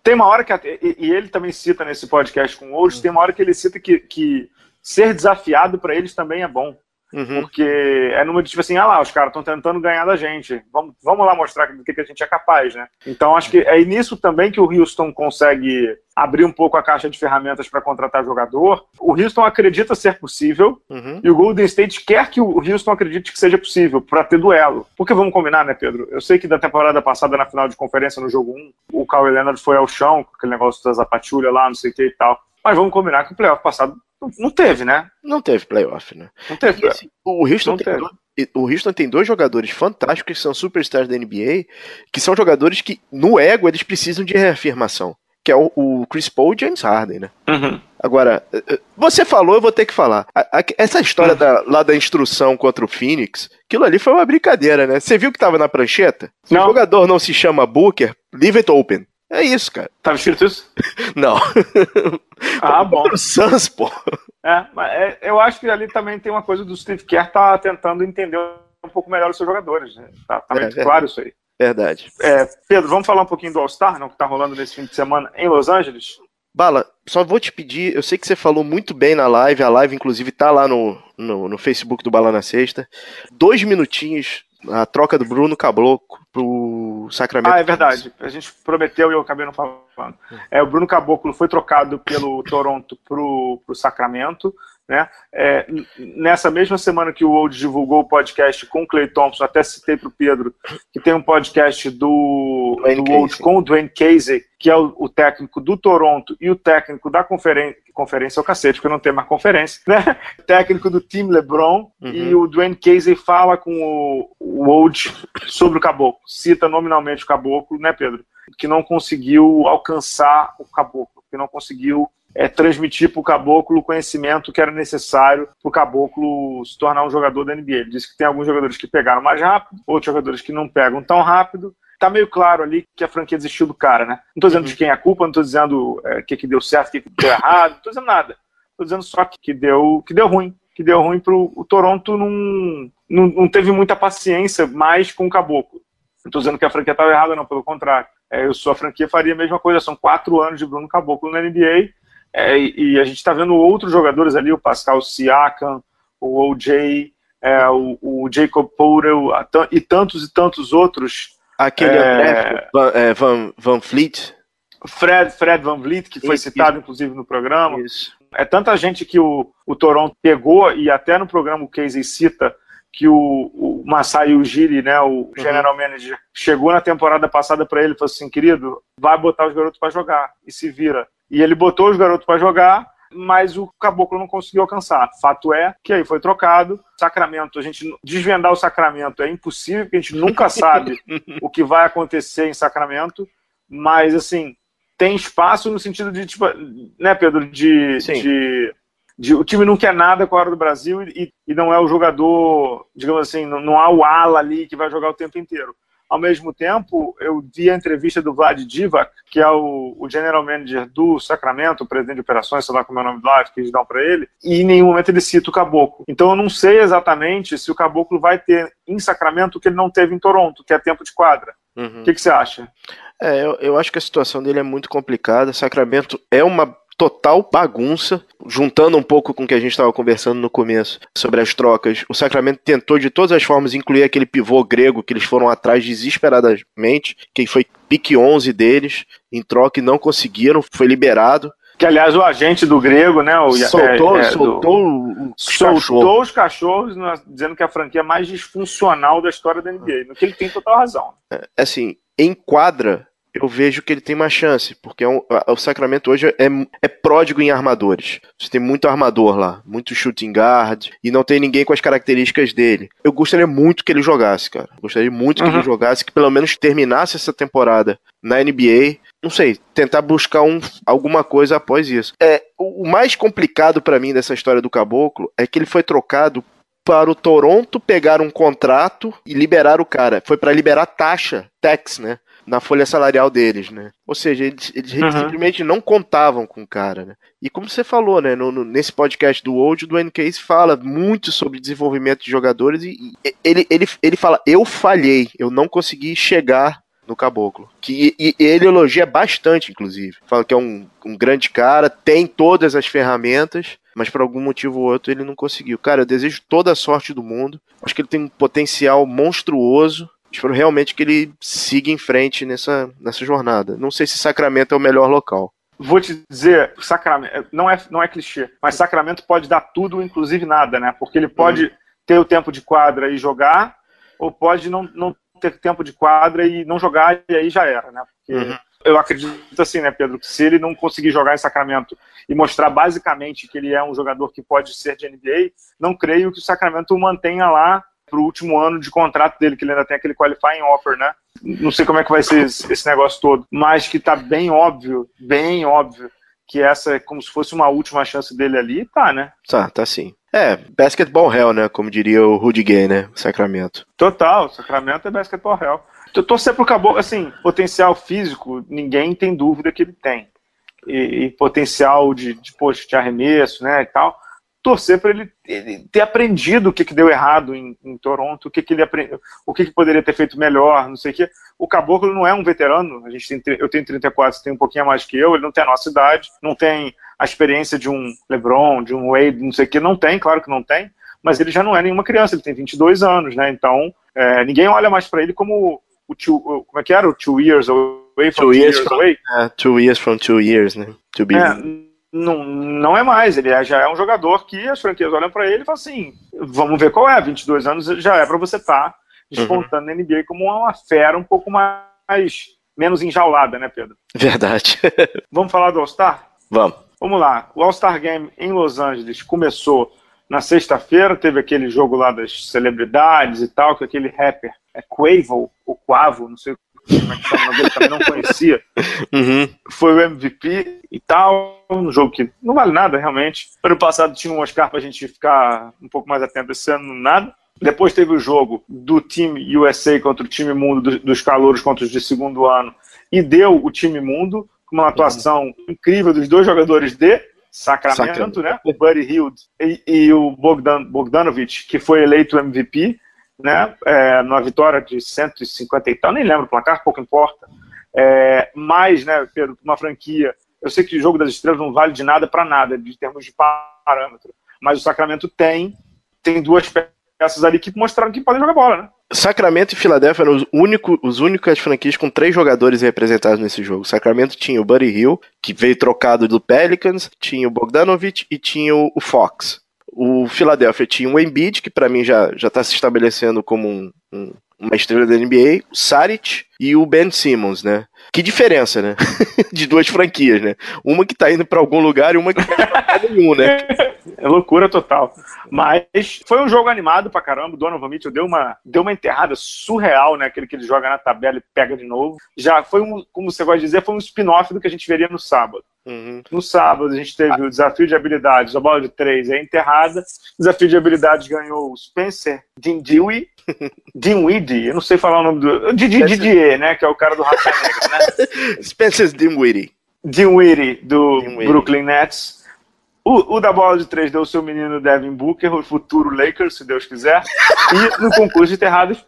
Tem uma hora que. E, e, ele também cita nesse podcast com o Ouros, tem uma hora que ele cita que, que ser desafiado para eles também é bom. Uhum. Porque é numa tipo assim, ah lá, os caras estão tentando ganhar da gente. Vamos, vamos lá mostrar do que, que a gente é capaz, né? Então acho que é nisso também que o Houston consegue abrir um pouco a caixa de ferramentas para contratar jogador. O Houston acredita ser possível uhum. e o Golden State quer que o Houston acredite que seja possível para ter duelo. Porque vamos combinar, né, Pedro? Eu sei que da temporada passada, na final de conferência, no jogo 1, o Kawhi Leonard foi ao chão, com aquele negócio das zapatulhas lá, não sei o que e tal. Mas vamos combinar que o playoff passado não teve, né? Não teve playoff, né? Não teve. E, assim, o, Houston tem dois, o Houston tem dois jogadores fantásticos que são superstars da NBA, que são jogadores que, no ego, eles precisam de reafirmação. Que é o, o Chris Paul e James Harden, né? Uhum. Agora, eh, eh, você falou, eu vou ter que falar. A, a, essa história uhum. da, lá da instrução contra o Phoenix, aquilo ali foi uma brincadeira, né? Você viu que tava na prancheta? Se não. o jogador não se chama Booker, leave it open. É isso, cara. Tava escrito isso? Não. Ah, bom. O Suns, pô. É, mas é, eu acho que ali também tem uma coisa do Steve Kerr tá tentando entender um pouco melhor os seus jogadores. Né? Tá, tá É, muito é. claro isso aí. Verdade. É, Pedro, vamos falar um pouquinho do All-Star, não, que tá rolando nesse fim de semana em Los Angeles? Bala, só vou te pedir, eu sei que você falou muito bem na live, a live inclusive tá lá no, no, no Facebook do Bala na Sexta. Dois minutinhos, a troca do Bruno Caboclo pro Sacramento. Ah, é verdade. A gente prometeu e eu acabei não falando. É, o Bruno Caboclo foi trocado pelo Toronto pro, pro Sacramento. Né? É, nessa mesma semana que o Old divulgou o podcast com o Clay Thompson, até citei para o Pedro que tem um podcast do, Dwayne do Old Casey. com o Dwayne Casey, que é o, o técnico do Toronto e o técnico da conferência. Conferência é o cacete, porque não tem mais conferência, né? Técnico do time LeBron Uhum. e o Dwayne Casey fala com o, o Old sobre o Caboclo, cita nominalmente o Caboclo, né, Pedro? Que não conseguiu alcançar o Caboclo, que não conseguiu é, transmitir para o Caboclo o conhecimento que era necessário para o Caboclo se tornar um jogador da NBA. Ele disse que tem alguns jogadores que pegaram mais rápido, outros jogadores que não pegam tão rápido. Tá meio claro ali que a franquia desistiu do cara, né? Não tô dizendo de quem é a culpa, não tô dizendo é, o que, que deu certo, o que, que deu errado, não tô dizendo nada. Tô dizendo só que, que deu, que deu ruim. Que deu ruim pro o Toronto não, não, não teve muita paciência mais com o Caboclo. Não tô dizendo que a franquia estava errada, não, pelo contrário. É, eu sou a franquia faria a mesma coisa. São quatro anos de Bruno Caboclo na NBA. É, e, a gente está vendo outros jogadores ali, o Pascal Siakam, o OJ, é, o, o Jacob Porter e tantos e tantos outros. Aquele É. Van, é, Van, Van Fleet. Fred, Fred Van Vliet, que foi Isso, citado inclusive no programa. Isso. É tanta gente que o, o Toronto pegou, e até no programa o Casey cita que o, o Masai Ujiri, né, o general manager, chegou na temporada passada para ele e falou assim: querido, vai botar os garotos para jogar e se vira. E ele botou os garotos para jogar, mas o Caboclo não conseguiu alcançar. Fato é que aí foi trocado. Sacramento, a gente desvendar o Sacramento é impossível, porque a gente nunca sabe o que vai acontecer em Sacramento, mas assim, tem espaço no sentido de, tipo, né, Pedro, de, de, de- o time não quer nada com a hora do Brasil e, e não é o jogador, digamos assim, não, não há o ala ali que vai jogar o tempo inteiro. Ao mesmo tempo, eu vi a entrevista do Vlad Divac, que é o, o general manager do Sacramento, o presidente de operações, sei lá como é o nome do live, que eles dão para ele, e em nenhum momento ele cita o Caboclo. Então eu não sei exatamente se o Caboclo vai ter em Sacramento o que ele não teve em Toronto, que é tempo de quadra. Uhum. O que, que você acha? É, eu, eu acho que a situação dele é muito complicada. Sacramento é uma total bagunça, juntando um pouco com o que a gente estava conversando no começo sobre as trocas. O Sacramento tentou de todas as formas incluir aquele pivô grego que eles foram atrás desesperadamente, que foi pique 11 deles, em troca e não conseguiram, foi liberado. Que, aliás, o agente do grego, né? O, soltou é, é, do- soltou o, o soltou cachorro. os cachorros, né, dizendo que é a franquia mais disfuncional da história da NBA. No que ele tem total razão. assim, em quadra, eu vejo que ele tem uma chance, porque é um- a- o Sacramento hoje é, é pródigo em armadores. Você tem muito armador lá, muito shooting guard, e não tem ninguém com as características dele. Eu gostaria muito que ele jogasse, cara. Gostaria muito que Uhum. ele jogasse, que pelo menos terminasse essa temporada na NBA. Não sei, tentar buscar um, alguma coisa após isso. É, o, o mais complicado pra mim dessa história do Caboclo é que ele foi trocado para o Toronto pegar um contrato e liberar o cara. Foi para liberar taxa, tax, né? Na folha salarial deles, né? Ou seja, eles, eles Uhum. simplesmente não contavam com o cara, né? E como você falou, né? no- no- nesse podcast do Old, o Dwayne Case fala muito sobre desenvolvimento de jogadores e, e ele, ele, ele fala: Eu falhei, eu não consegui chegar no Caboclo. Que, e, e ele elogia bastante, inclusive. Fala que é um, um grande cara, tem todas as ferramentas, mas por algum motivo ou outro ele não conseguiu. Cara, eu desejo toda a sorte do mundo. Acho que ele tem um potencial monstruoso. Espero realmente que ele siga em frente nessa, nessa jornada. Não sei se Sacramento é o melhor local. Vou te dizer, Sacramento, não é, não é clichê, mas Sacramento pode dar tudo, inclusive nada, né? Porque ele pode ter o tempo de quadra e jogar, ou pode não, não ter tempo de quadra e não jogar, e aí já era, né? Porque Uhum. eu acredito assim, né, Pedro, que se ele não conseguir jogar em Sacramento e mostrar basicamente que ele é um jogador que pode ser de NBA, não creio que o Sacramento o mantenha lá pro último ano de contrato dele, que ele ainda tem aquele qualifying offer, né? Não sei como é que vai ser esse negócio todo, mas que tá bem óbvio, bem óbvio, que essa é como se fosse uma última chance dele ali, tá, né? Tá, tá sim. É, basketball hell, né? Como diria o Rudy Gay, né? Sacramento. Total, Sacramento é basketball real. Eu torcer pro Caboclo, assim, potencial físico, ninguém tem dúvida que ele tem. E, e potencial de, de, poxa, de arremesso, né, e tal. Torcer para ele, ele, ter aprendido o que, que deu errado em, em Toronto, o que, que ele aprendeu, o que, que poderia ter feito melhor, não sei o quê. O Caboclo não é um veterano, a gente tem, eu tenho 34, você tem um pouquinho a mais que eu, ele não tem a nossa idade, não tem a experiência de um LeBron, de um Wade, não sei o quê, não tem, claro que não tem, mas ele já não é nenhuma criança, ele tem 22 anos, né? Então, é, ninguém olha mais para ele como o two, como é que era? O two years away from two, two years, years from, away? Uh, two years from two years, né? To be... É, não, não é mais, ele é, já é um jogador que as franquias olham para ele e falam assim, vamos ver qual é, 22 anos já é para você estar tá despontando uhum. na NBA como uma fera um pouco mais, menos enjaulada, né, Pedro? Verdade. vamos falar do All-Star? Vamos. Vamos lá, o All-Star Game em Los Angeles começou na sexta-feira, teve aquele jogo lá das celebridades e tal, que aquele rapper é Quavo, ou Quavo, não sei é também não conhecia. Uhum. Foi o MVP e tal, um jogo que não vale nada realmente. Ano passado tinha um Oscar pra gente ficar um pouco mais atento, esse ano nada. Depois teve o jogo do time USA contra o time mundo dos calouros contra os de segundo ano e deu o time mundo com uma atuação uhum. incrível dos dois jogadores de Sacramento, Sacramento. né? O Buddy Hield e, e, o Bogdan, Bogdanovich, que foi eleito MVP, né? É, numa vitória de 150 e tal, nem lembro o placar, pouco importa. É, mas, né, Pedro, uma franquia. Eu sei que o jogo das estrelas não vale de nada para nada, de termos de parâmetro. Mas o Sacramento tem, tem duas peças ali que mostraram que podem jogar bola, né? Sacramento e Filadélfia eram os, único, os únicas franquias com três jogadores representados nesse jogo. Sacramento tinha o Buddy Hill, que veio trocado do Pelicans, tinha o Bogdanovich e tinha o Fox. O Philadelphia tinha o Embiid, que para mim já já está se estabelecendo como um, um, uma estrela da NBA, o Saric e o Ben Simmons, né? Que diferença, né? De duas franquias, né? Uma que tá indo para algum lugar e uma que tá pra nenhum, né? É loucura total. Mas foi um jogo animado pra caramba. O Donovan Mitchell deu uma, deu uma enterrada surreal, né? Aquele que ele joga na tabela e pega de novo. Já foi um, como você gosta de dizer, foi um spin-off do que a gente veria no sábado. Uhum. No sábado a gente teve o desafio de habilidades, a bola de três é enterrada. O desafio de habilidades ganhou o Spencer Dinwiddie. Dinwiddie, eu não sei falar o nome do. Didier, né? Que é o cara do Raça Negra, né? Spencer Dinwiddie. Dinwiddie, do Dinwiddie. Brooklyn Nets. O, o, da bola de três deu o seu menino Devin Booker, o futuro Lakers, se Deus quiser. E no concurso de enterrados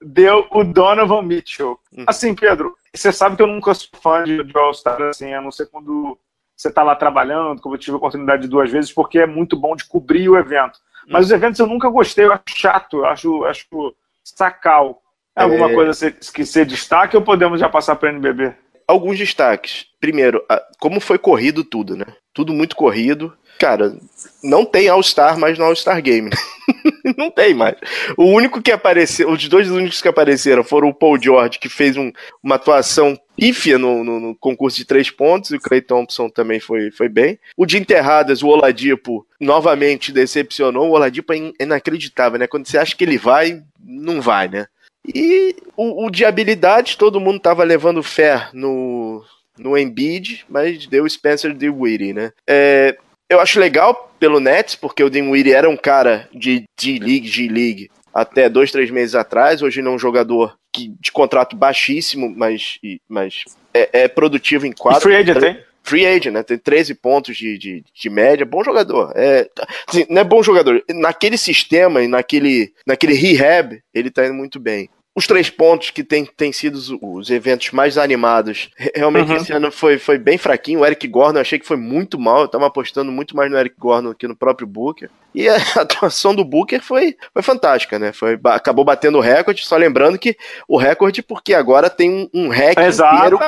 deu o Donovan Mitchell. Hum. Assim, Pedro, você sabe que eu nunca sou fã de, de All-Star, assim, a não ser quando você está lá trabalhando, como eu tive a oportunidade de duas vezes, porque é muito bom de cobrir o evento. Mas os eventos eu nunca gostei, eu acho chato, eu acho, acho sacal. É alguma é... coisa que você destaque ou podemos já passar para o NBB? Alguns destaques. Primeiro, como foi corrido tudo, né? Tudo muito corrido. Cara, não tem All-Star mais no All-Star Game. não tem mais. O único que apareceu, os dois únicos que apareceram foram o Paul George, que fez um, uma atuação pífia no, no, no, concurso de três pontos, e o Clay Thompson também foi, foi bem. O de enterradas, o Oladipo, novamente decepcionou. O Oladipo é inacreditável, né? Quando você acha que ele vai, não vai, né? E o, o de habilidade, todo mundo tava levando fé no, no Embiid, mas deu Spencer Dinwiddie, né? É, eu acho legal pelo Nets, porque o Dinwiddie era um cara de D-League, G-League, até dois, três meses atrás. Hoje ele é um jogador que, de contrato baixíssimo, mas, mas é, é produtivo em quatro. free agent, hein? Free agent, né? Tem 13 pontos de, de, de média. Bom jogador. É, assim, não é bom jogador. Naquele sistema e naquele, naquele rehab, ele tá indo muito bem os três pontos que tem, tem sido os, os eventos mais animados. Realmente uhum. esse ano foi, foi bem fraquinho. O Eric Gordon eu achei que foi muito mal. Eu tava apostando muito mais no Eric Gordon que no próprio Booker. E a atuação do Booker foi, foi fantástica, né? Foi, acabou batendo o recorde. Só lembrando que o recorde, porque agora tem um, um hack inteiro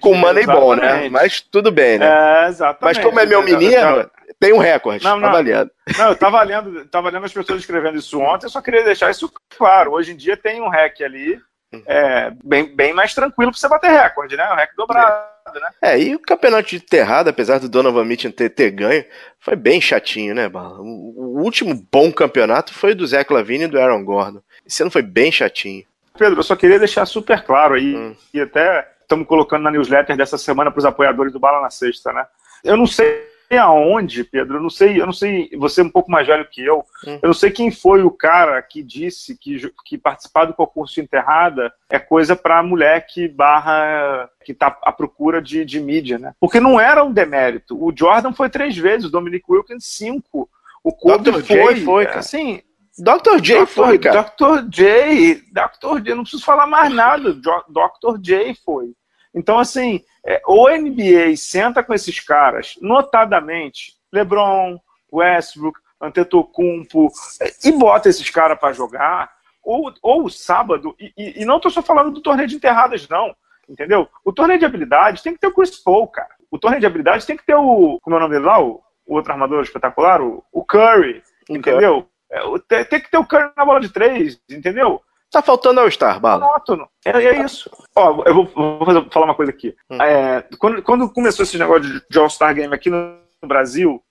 com Moneyball, né? Mas tudo bem, né? É, exatamente. Mas como é meu menino, tem um recorde. Não, não, avaliado. Não, eu tava lendo, tava lendo as pessoas escrevendo isso ontem, eu só queria deixar isso claro. Hoje em dia tem um REC ali, uhum. é, bem, bem mais tranquilo pra você bater recorde, né? O REC dobrado, né? É, e o campeonato de terrada, apesar do Donovan Mitchell ter, ter ganho, foi bem chatinho, né, Bala? O, o último bom campeonato foi do Zé Clavini e do Aaron Gordon. Esse ano foi bem chatinho. Pedro, eu só queria deixar super claro aí, hum. e até estamos colocando na newsletter dessa semana para os apoiadores do Bala na Sexta, né? Eu não sei aonde, Pedro, eu não sei, eu não sei, você é um pouco mais velho que eu, hum. eu não sei quem foi o cara que disse que, que participar do concurso de enterrada é coisa para mulher que barra, que tá à procura de, de mídia, né? Porque não era um demérito. O Jordan foi três vezes, o Dominic Wilkins cinco. O Kobe foi, J foi, cara. assim, Dr. J foi, cara. Dr. J, Dr. J, não preciso falar mais nada. Dr. J foi. Então, assim, é, o NBA senta com esses caras, notadamente, LeBron, Westbrook, Antetokounmpo, é, e bota esses caras para jogar, ou, ou sábado, e, e, e não estou só falando do torneio de enterradas, não, entendeu? O torneio de habilidades tem que ter o Chris Paul, cara. O torneio de habilidades tem que ter o, como é o nome dele lá, o, o outro armador espetacular, o, o Curry, entendeu? É, tem, tem que ter o Curry na bola de três, entendeu? Tá faltando All-Star, Bala. Monótono. É, é isso. Ó, eu vou, vou fazer, falar uma coisa aqui. Hum. É, quando, quando começou esse negócio de, All-Star Game aqui no, no Brasil,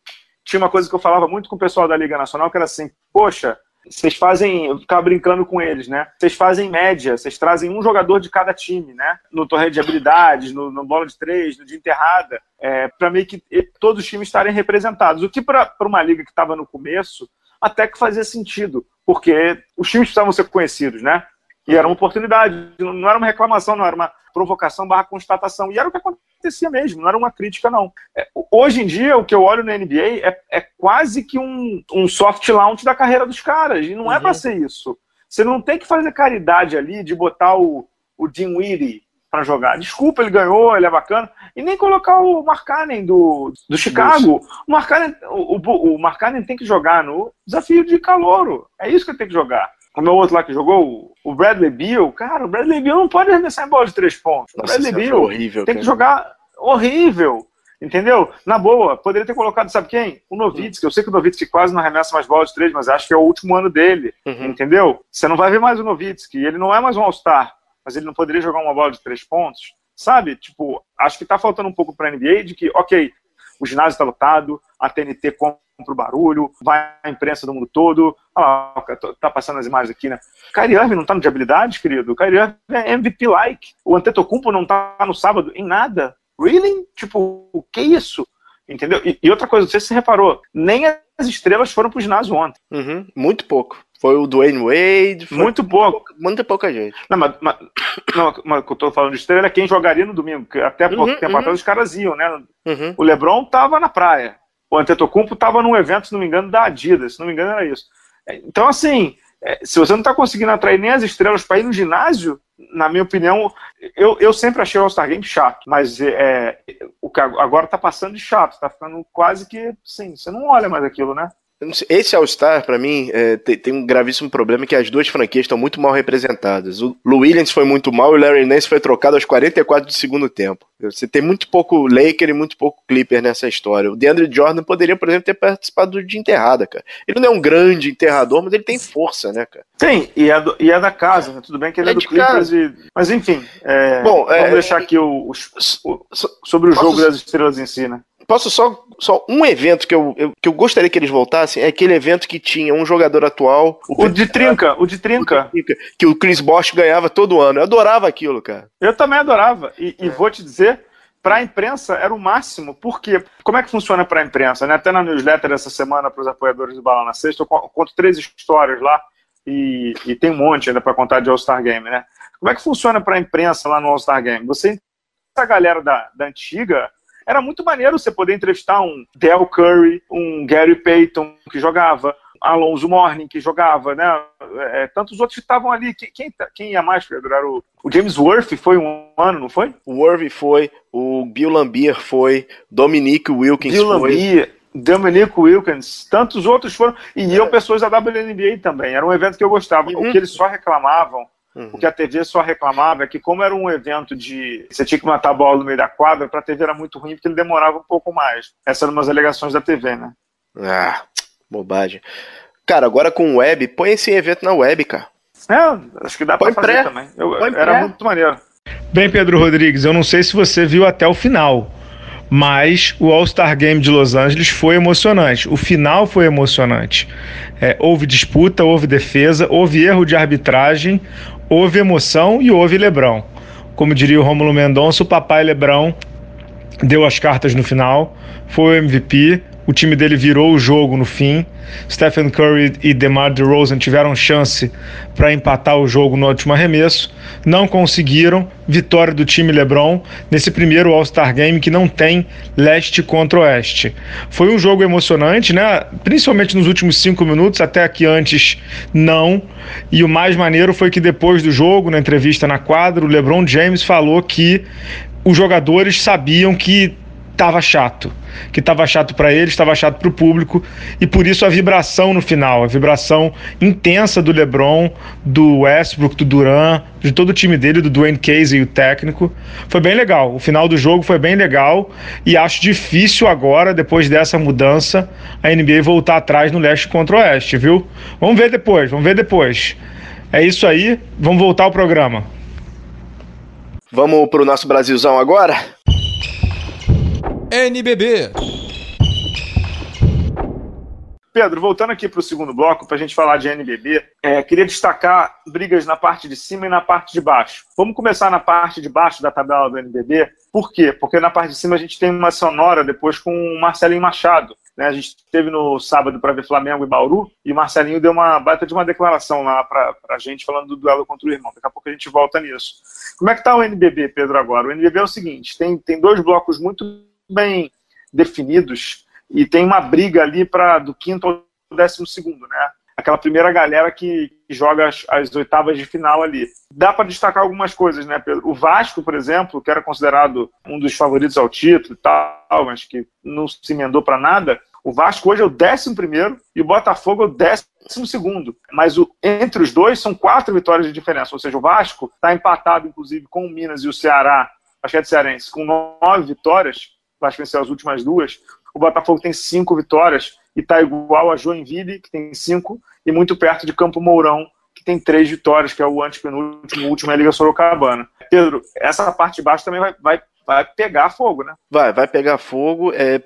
tinha uma coisa que eu falava muito com o pessoal da Liga Nacional, que era assim, poxa, vocês fazem, eu ficava brincando com eles, né? Vocês fazem média, vocês trazem um jogador de cada time, né? No torneio de habilidades, no, no bola de três, no de enterrada, é, para meio que todos os times estarem representados. O que para uma liga que estava no começo até que fazia sentido, porque os times precisavam ser conhecidos, né? E era uma oportunidade, não era uma reclamação, não era uma provocação barra constatação. E era o que acontecia mesmo, não era uma crítica, não. É, hoje em dia, o que eu olho na NBA é, é quase que um, um soft launch da carreira dos caras, e não é uhum. é para ser isso. Você não tem que fazer caridade ali de botar o, o Weedy para jogar. Desculpa, ele ganhou, ele é bacana. E nem colocar o Markkanen do, do Chicago. O Markkanen, o, o, o Markkanen tem que jogar no desafio de calouro. É isso que ele tem que jogar. O meu outro lá que jogou, o Bradley Beal, cara, o Bradley Beal não pode arremessar em bola de três pontos. Nossa, o Bradley Beal horrível, tem cara. que jogar horrível. Entendeu? Na boa, poderia ter colocado, sabe quem? O Novitsky. Eu sei que o Novitsky quase não arremessa mais bola de três, mas acho que é o último ano dele. Uhum. Entendeu? Você não vai ver mais o Novitsky. Ele não é mais um All-Star mas ele não poderia jogar uma bola de três pontos? Sabe? Tipo, acho que tá faltando um pouco para NBA de que, ok, o ginásio está lotado, a TNT compra o barulho, vai a imprensa do mundo todo. Ah, tá passando as imagens aqui, né? Kyrie Irving não tá no de habilidades, querido. Kyrie Irving é MVP-like. O Antetokounmpo não tá no sábado em nada. Really? Tipo, o que é isso? Entendeu? E, e, outra coisa, não sei se você reparou, nem as estrelas foram pro ginásio ontem. Uhum, muito pouco. Foi o Dwayne Wade. Muito pouco. Muito pouca gente. Não, mas, mas, não, mas que eu tô falando de estrela é quem jogaria no domingo. Até pouco uhum, tempo uhum. atrás os caras iam, né? Uhum. O Lebron tava na praia. O Antetokounmpo tava num evento, se não me engano, da Adidas. Se não me engano, era isso. Então, assim, é, se você não tá conseguindo atrair nem as estrelas para ir no ginásio, na minha opinião, eu, eu sempre achei o All-Star Game chato, mas é, o que agora tá passando de chato, tá ficando quase que, sim, você não olha mais aquilo, né? Esse All-Star, para mim, é, tem, tem, um gravíssimo problema que as duas franquias estão muito mal representadas. O Lou Williams foi muito mal e o Larry Nance foi trocado aos 44 do segundo tempo. Você tem muito pouco Laker e muito pouco Clipper nessa história. O DeAndre Jordan poderia, por exemplo, ter participado de enterrada, cara. Ele não é um grande enterrador, mas ele tem força, né, cara? Tem, e é, do, e é da casa, né? Tudo bem que ele é, é do Clippers e... Mas enfim, é, Bom, vamos é, deixar aqui o, o, o sobre o jogo das estrelas em si, né? Posso só, só um evento que eu, eu, que eu gostaria que eles voltassem? É aquele evento que tinha um jogador atual. O, o de trinca, o de trinca. Que o Chris Bosh ganhava todo ano. Eu adorava aquilo, cara. Eu também adorava. E, e vou te dizer, para a imprensa era o máximo. Por quê? Como é que funciona para a imprensa? Né? Até na newsletter essa semana para os apoiadores do Bala na Sexta, eu conto três histórias lá e, e tem um monte ainda para contar de All-Star Game, né? Como é que funciona para a imprensa lá no All-Star Game? Você, essa galera da, da antiga, era muito maneiro você poder entrevistar um Del Curry, um Gary Payton que jogava, Alonso Morning que jogava, né? É, tantos outros que estavam ali. Quem, quem, quem ia mais, Pedro? Era o, o, James Worth foi um ano, não foi? O Worth foi, o Bill Lambier foi, Dominique Wilkins Bill foi. Lambier, Dominique Wilkins, tantos outros foram. E é. iam pessoas da WNBA também. Era um evento que eu gostava. Uhum. O que eles só reclamavam Uhum. O que a TV só reclamava é que, como era um evento de. Você tinha que matar a bola no meio da quadra, para a TV era muito ruim, porque ele demorava um pouco mais. Essas eram umas alegações da TV, né? Ah, bobagem. Cara, agora com web, põe esse evento na web, cara. É, acho que dá para fazer pré. também. Eu, era pré. muito maneiro. Bem, Pedro Rodrigues, eu não sei se você viu até o final, mas o All-Star Game de Los Angeles foi emocionante. O final foi emocionante. É, houve disputa, houve defesa, houve erro de arbitragem, houve emoção e houve Lebrão. Como diria o Rômulo Mendonça, o papai Lebrão deu as cartas no final, foi o MVP, o time dele virou o jogo no fim. Stephen Curry e DeMar DeRozan tiveram chance para empatar o jogo no último arremesso, não conseguiram. Vitória do time LeBron nesse primeiro All-Star Game que não tem leste contra oeste. Foi um jogo emocionante, né? Principalmente nos últimos cinco minutos, até aqui antes não. E o mais maneiro foi que depois do jogo, na entrevista na quadra, o LeBron James falou que os jogadores sabiam que estava chato, que estava chato para eles, estava chato para o público e por isso a vibração no final, a vibração intensa do LeBron, do Westbrook, do Duran, de todo o time dele, do Dwayne Casey, o técnico, foi bem legal. O final do jogo foi bem legal e acho difícil agora, depois dessa mudança, a NBA voltar atrás no leste contra o oeste, viu? Vamos ver depois, vamos ver depois. É isso aí, vamos voltar ao programa. Vamos para o nosso Brasilzão agora? NBB. Pedro, voltando aqui para o segundo bloco, para a gente falar de NBB, é, queria destacar brigas na parte de cima e na parte de baixo. Vamos começar na parte de baixo da tabela do NBB. Por quê? Porque na parte de cima a gente tem uma sonora depois com o Marcelinho Machado. Né? A gente teve no sábado para ver Flamengo e Bauru e o Marcelinho deu uma baita de uma declaração lá para a gente falando do duelo contra o irmão. Daqui a pouco a gente volta nisso. Como é que está o NBB, Pedro, agora? O NBB é o seguinte, tem, tem dois blocos muito bem definidos e tem uma briga ali para do quinto ao décimo segundo, né? Aquela primeira galera que, joga as, as, oitavas de final ali. Dá para destacar algumas coisas, né, Pedro? O Vasco, por exemplo, que era considerado um dos favoritos ao título e tal, mas que não se emendou para nada. O Vasco hoje é o décimo primeiro e o Botafogo é o décimo segundo. Mas o, entre os dois são quatro vitórias de diferença. Ou seja, o Vasco está empatado, inclusive, com o Minas e o Ceará, é Cearense, com nove vitórias Vasco venceu as últimas duas. O Botafogo tem cinco vitórias e está igual a Joinville, que tem cinco, e muito perto de Campo Mourão, que tem três vitórias, que é o antepenúltimo, o último é a Liga Sorocabana. Pedro, essa parte de baixo também vai, vai, vai pegar fogo, né? Vai, vai pegar fogo. É,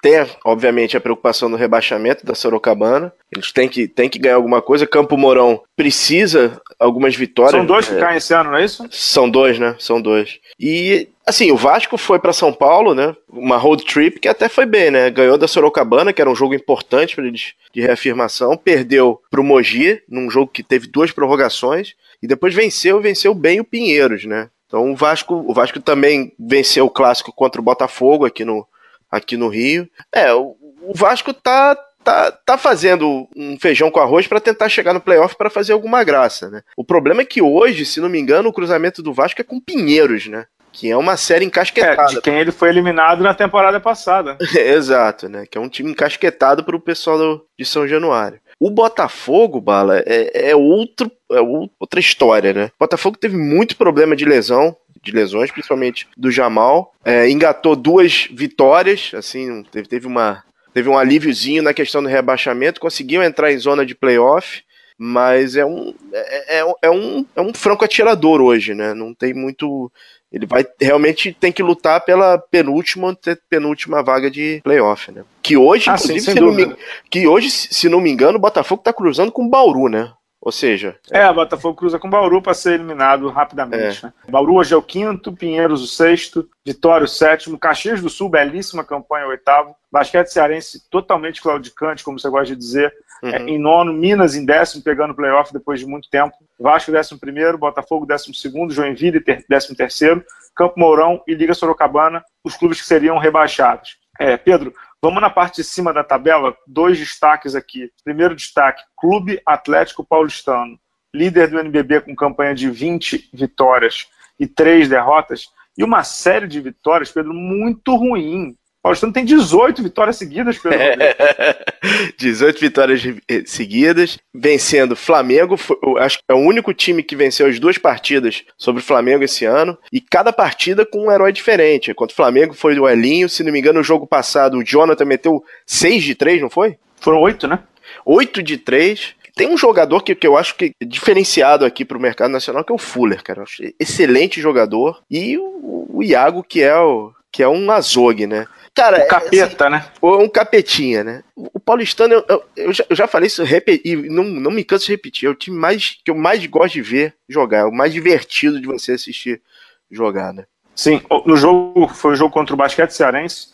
tem, obviamente, a preocupação do rebaixamento da Sorocabana. Gente tem que, tem que ganhar alguma coisa. Campo Mourão precisa algumas vitórias. São dois que é, caem esse ano, não é isso? São dois, né? São dois. E, assim, o Vasco foi para São Paulo, né? Uma road trip que até foi bem, né? Ganhou da Sorocabana, que era um jogo importante para eles de reafirmação. Perdeu pro Mogi, num jogo que teve duas prorrogações. E depois venceu, venceu bem o Pinheiros, né? Então o Vasco, o Vasco também venceu o clássico contra o Botafogo aqui no, aqui no Rio. É, o, o Vasco tá, tá, tá fazendo um feijão com arroz para tentar chegar no playoff para fazer alguma graça, né? O problema é que hoje, se não me engano, o cruzamento do Vasco é com Pinheiros, né? Que é uma série encasquetada. É, de quem ele foi eliminado na temporada passada. Exato, né? Que é um time encasquetado para o pessoal do, de São Januário. O Botafogo, Bala, é, é, outro, é outra história, né? O Botafogo teve muito problema de lesão, de lesões, principalmente do Jamal. É, engatou duas vitórias, assim, teve, teve, uma, teve um alíviozinho na questão do rebaixamento, conseguiu entrar em zona de playoff, mas é um, é, é, é um, é um franco atirador hoje, né? Não tem muito ele vai realmente tem que lutar pela penúltima penúltima vaga de playoff, né? Que hoje, ah, inclusive, sim, se não me, que hoje, se não me engano, o Botafogo tá cruzando com o Bauru, né? Ou seja. É, o Botafogo cruza com o Bauru para ser eliminado rapidamente. É. Né? Bauru hoje é o quinto, Pinheiros o sexto, Vitória o sétimo, Caxias do Sul, belíssima campanha, o oitavo. Basquete Cearense totalmente claudicante, como você gosta de dizer. Uhum. É, em nono, Minas em décimo, pegando playoff depois de muito tempo. Vasco décimo primeiro, Botafogo décimo segundo, Joinville décimo terceiro, Campo Mourão e Liga Sorocabana, os clubes que seriam rebaixados. É, Pedro, vamos na parte de cima da tabela, dois destaques aqui. Primeiro destaque, Clube Atlético Paulistano, líder do NBB com campanha de 20 vitórias e 3 derrotas, e uma série de vitórias, Pedro, muito ruim. Paulistano tem 18 vitórias seguidas, pelo é, 18 vitórias seguidas, vencendo Flamengo. Acho que é o único time que venceu as duas partidas sobre o Flamengo esse ano. E cada partida com um herói diferente. Enquanto o Flamengo foi o Elinho, se não me engano, no jogo passado o Jonathan meteu 6 de 3, não foi? Foram 8, né? 8 de 3. Tem um jogador que, que eu acho que é diferenciado aqui para o mercado nacional, que é o Fuller, cara. excelente jogador. E o, o Iago, que é o, que é um azogue, né? Cara, o capeta, assim, né? Um capetinha, né? O paulistano, eu, eu, eu, já, eu já, falei isso e não, não me canso de repetir. É o time mais, que eu mais gosto de ver jogar, é o mais divertido de você assistir jogar, né? Sim, no jogo, foi o jogo contra o Basquete Cearense,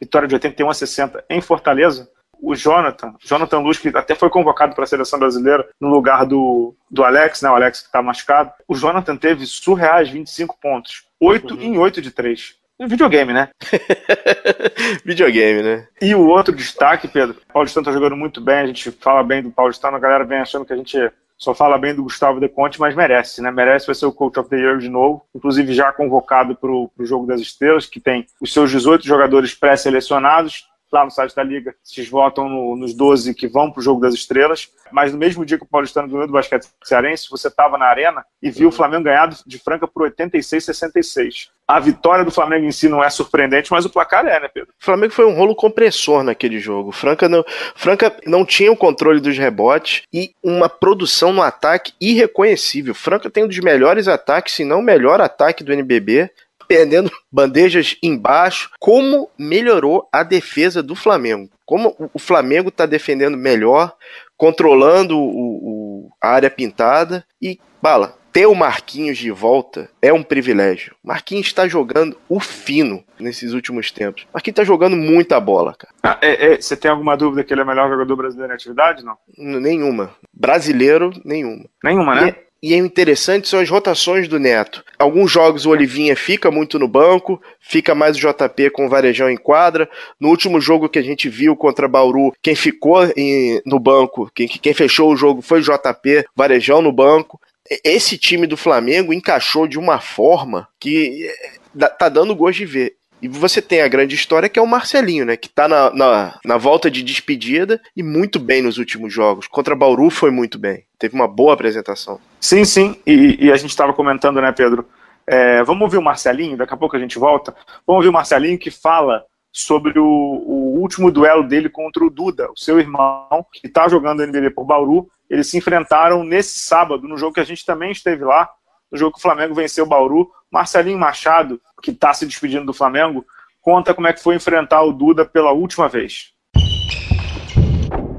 vitória de 81 a 60 em Fortaleza. O Jonathan, Jonathan Luz, que até foi convocado para a seleção brasileira no lugar do, do Alex, né? O Alex que está machucado. O Jonathan teve surreais 25 pontos, 8 uhum. em 8 de 3. Videogame, né? videogame, né? E o outro destaque, Pedro, o Paulistano tá jogando muito bem, a gente fala bem do Paulistano, a galera vem achando que a gente só fala bem do Gustavo De Conte, mas merece, né? Merece vai ser o Coach of the Year de novo, inclusive já convocado para o Jogo das Estrelas, que tem os seus 18 jogadores pré-selecionados, lá no site da Liga, vocês votam no, nos 12 que vão para o Jogo das Estrelas. Mas no mesmo dia que o Paulistano ganhou do basquete cearense, você estava na arena e viu o Flamengo ganhar de Franca por 86 66. A vitória do Flamengo em si não é surpreendente, mas o placar é, né, Pedro? O Flamengo foi um rolo compressor naquele jogo. Franca não, Franca não tinha o controle dos rebotes e uma produção no ataque irreconhecível. Franca tem um dos melhores ataques, se não o melhor ataque do NBB perdendo bandejas embaixo. Como melhorou a defesa do Flamengo? Como o Flamengo está defendendo melhor, controlando o, o, a área pintada e, bala, ter o Marquinhos de volta é um privilégio. Marquinhos está jogando o fino nesses últimos tempos. Marquinhos está jogando muita bola, cara. Ah, é, é, você tem alguma dúvida que ele é o melhor jogador brasileiro em atividade, não? Nenhuma. Brasileiro, nenhuma. Nenhuma, né? E, e é interessante são as rotações do Neto. Alguns jogos o Olivinha fica muito no banco, fica mais o JP com o Varejão em quadra. No último jogo que a gente viu contra Bauru, quem ficou em, no banco, quem, quem fechou o jogo foi o JP, Varejão no banco. Esse time do Flamengo encaixou de uma forma que eh, tá dando gosto de ver. E você tem a grande história que é o Marcelinho, né? Que tá na, na, na, volta de despedida e muito bem nos últimos jogos. Contra Bauru foi muito bem. Teve uma boa apresentação. Sim, sim. E, e a gente estava comentando, né, Pedro? É, vamos ouvir o Marcelinho, daqui a pouco a gente volta. Vamos ouvir o Marcelinho que fala sobre o, o último duelo dele contra o Duda, o seu irmão, que está jogando NBB por Bauru. Eles se enfrentaram nesse sábado, no jogo que a gente também esteve lá, no jogo que o Flamengo venceu o Bauru. Marcelinho Machado, que está se despedindo do Flamengo, conta como é que foi enfrentar o Duda pela última vez.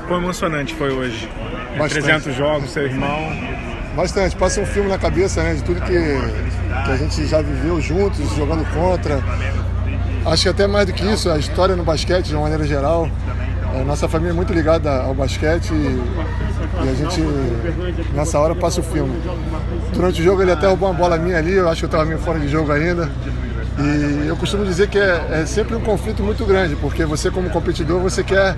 Foi emocionante, foi hoje. Bastante. 300 jogos, seu irmão. Bastante, passa um filme na cabeça, né, de tudo que, que a gente já viveu juntos, jogando contra. Acho que até mais do que isso, a história no basquete, de uma maneira geral. É, nossa família é muito ligada ao basquete e, e, a gente, nessa hora, passa o filme. Durante o jogo, ele até roubou uma bola minha ali, eu acho que eu estava meio fora de jogo ainda. E eu costumo dizer que é, é, sempre um conflito muito grande, porque você, como competidor, você quer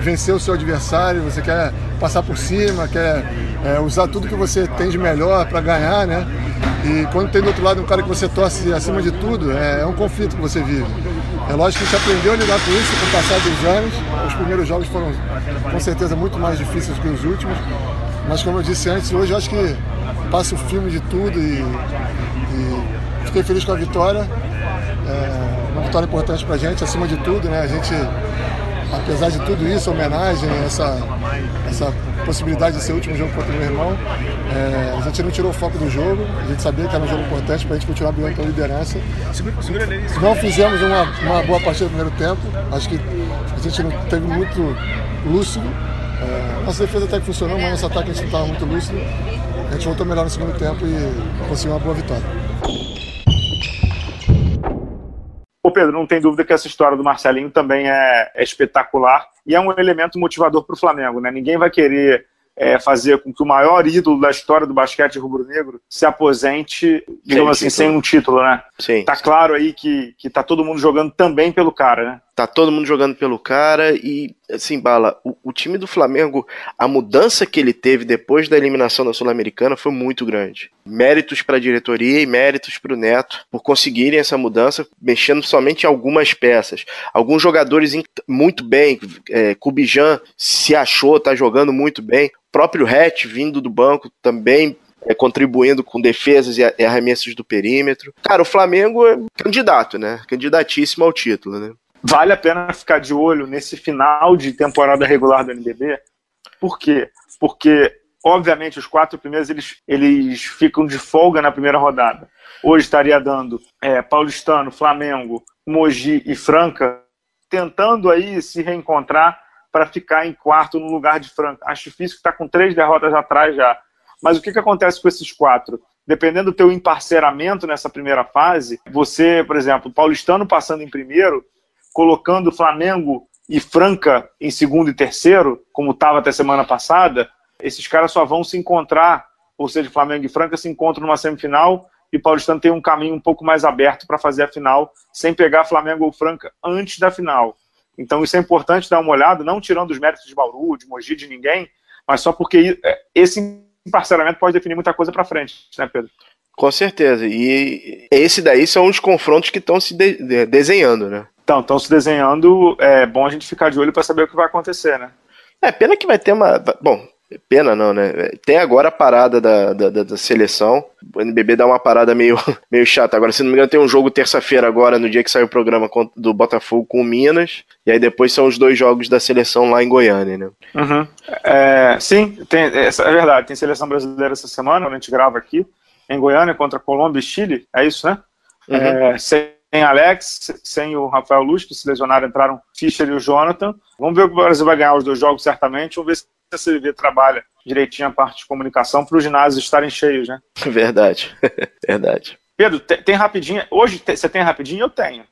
vencer o seu adversário, você quer passar por cima, quer é, usar tudo que você tem de melhor para ganhar, né? E quando tem do outro lado um cara que você torce acima de tudo, é, é um conflito que você vive. É lógico que a gente aprendeu a lidar com isso com o passar dos anos. Os primeiros jogos foram com certeza muito mais difíceis que os últimos. Mas como eu disse antes, hoje eu acho que passa o filme de tudo e, e fiquei feliz com a vitória. É uma vitória importante pra gente, acima de tudo, né? A gente, apesar de tudo isso, homenagem, essa, essa possibilidade de ser o último jogo contra o meu irmão. É, a gente não tirou o foco do jogo, a gente sabia que era um jogo importante para a gente continuar brigando pela liderança. Não fizemos uma, uma boa partida no primeiro tempo, acho que a gente não teve muito lúcido. É, nossa defesa até que funcionou, mas nosso ataque a gente não estava muito lúcido. A gente voltou melhor no segundo tempo e conseguiu uma boa vitória. Pedro, não tem dúvida que essa história do Marcelinho também é, é espetacular e é um elemento motivador para o Flamengo, né? Ninguém vai querer é, fazer com que o maior ídolo da história do basquete rubro-negro se aposente, digamos sem assim, título. sem um título, né? Sim. Tá claro aí que, que tá todo mundo jogando também pelo cara, né? Tá todo mundo jogando pelo cara e, assim, Bala, o, o time do Flamengo, a mudança que ele teve depois da eliminação da Sul-Americana foi muito grande. Méritos para a diretoria e méritos para o Neto por conseguirem essa mudança, mexendo somente em algumas peças. Alguns jogadores muito bem, é, Kubijan se achou, tá jogando muito bem. O próprio Hatch vindo do banco também é, contribuindo com defesas e arremessos do perímetro. Cara, o Flamengo é candidato, né? Candidatíssimo ao título, né? Vale a pena ficar de olho nesse final de temporada regular do NBB. Por quê? Porque, obviamente, os quatro primeiros eles, eles ficam de folga na primeira rodada. Hoje estaria dando é, Paulistano, Flamengo, Mogi e Franca, tentando aí se reencontrar para ficar em quarto no lugar de Franca. Acho difícil que está com três derrotas atrás já. Mas o que, que acontece com esses quatro? dependendo do teu emparceramento nessa primeira fase, você, por exemplo, Paulistano passando em primeiro, colocando Flamengo e Franca em segundo e terceiro, como estava até semana passada, esses caras só vão se encontrar, ou seja, Flamengo e Franca se encontram numa semifinal e Paulistano tem um caminho um pouco mais aberto para fazer a final, sem pegar Flamengo ou Franca antes da final. Então isso é importante dar uma olhada, não tirando os méritos de Bauru, de Mogi, de ninguém, mas só porque é, esse parcelamento pode definir muita coisa para frente, né, Pedro? Com certeza. E esse daí são os confrontos que estão se de de desenhando, né? Então, estão se desenhando. É bom a gente ficar de olho para saber o que vai acontecer, né? É, pena que vai ter uma. Bom, Pena não, né? Tem agora a parada da, da, da, seleção. O NBB dá uma parada meio, meio chata. Agora, se não me engano, tem um jogo terça-feira agora, no dia que sai o programa do Botafogo com o Minas. E aí depois são os dois jogos da seleção lá em Goiânia, né? Uhum. É, sim, tem, é, é verdade. Tem seleção brasileira essa semana, a gente grava aqui, em Goiânia, contra Colômbia e Chile. É isso, né? Uhum. É, Alex, sem o Rafael Luz, que se lesionaram, entraram Fischer e o Jonathan. Vamos ver o que o Brasil vai ganhar os dois jogos, certamente. Vamos ver se a CVV trabalha direitinho a parte de comunicação para os ginásios estarem cheios, né? Verdade, verdade. Pedro, tem, tem rapidinho. Hoje você tem rapidinho? Eu tenho.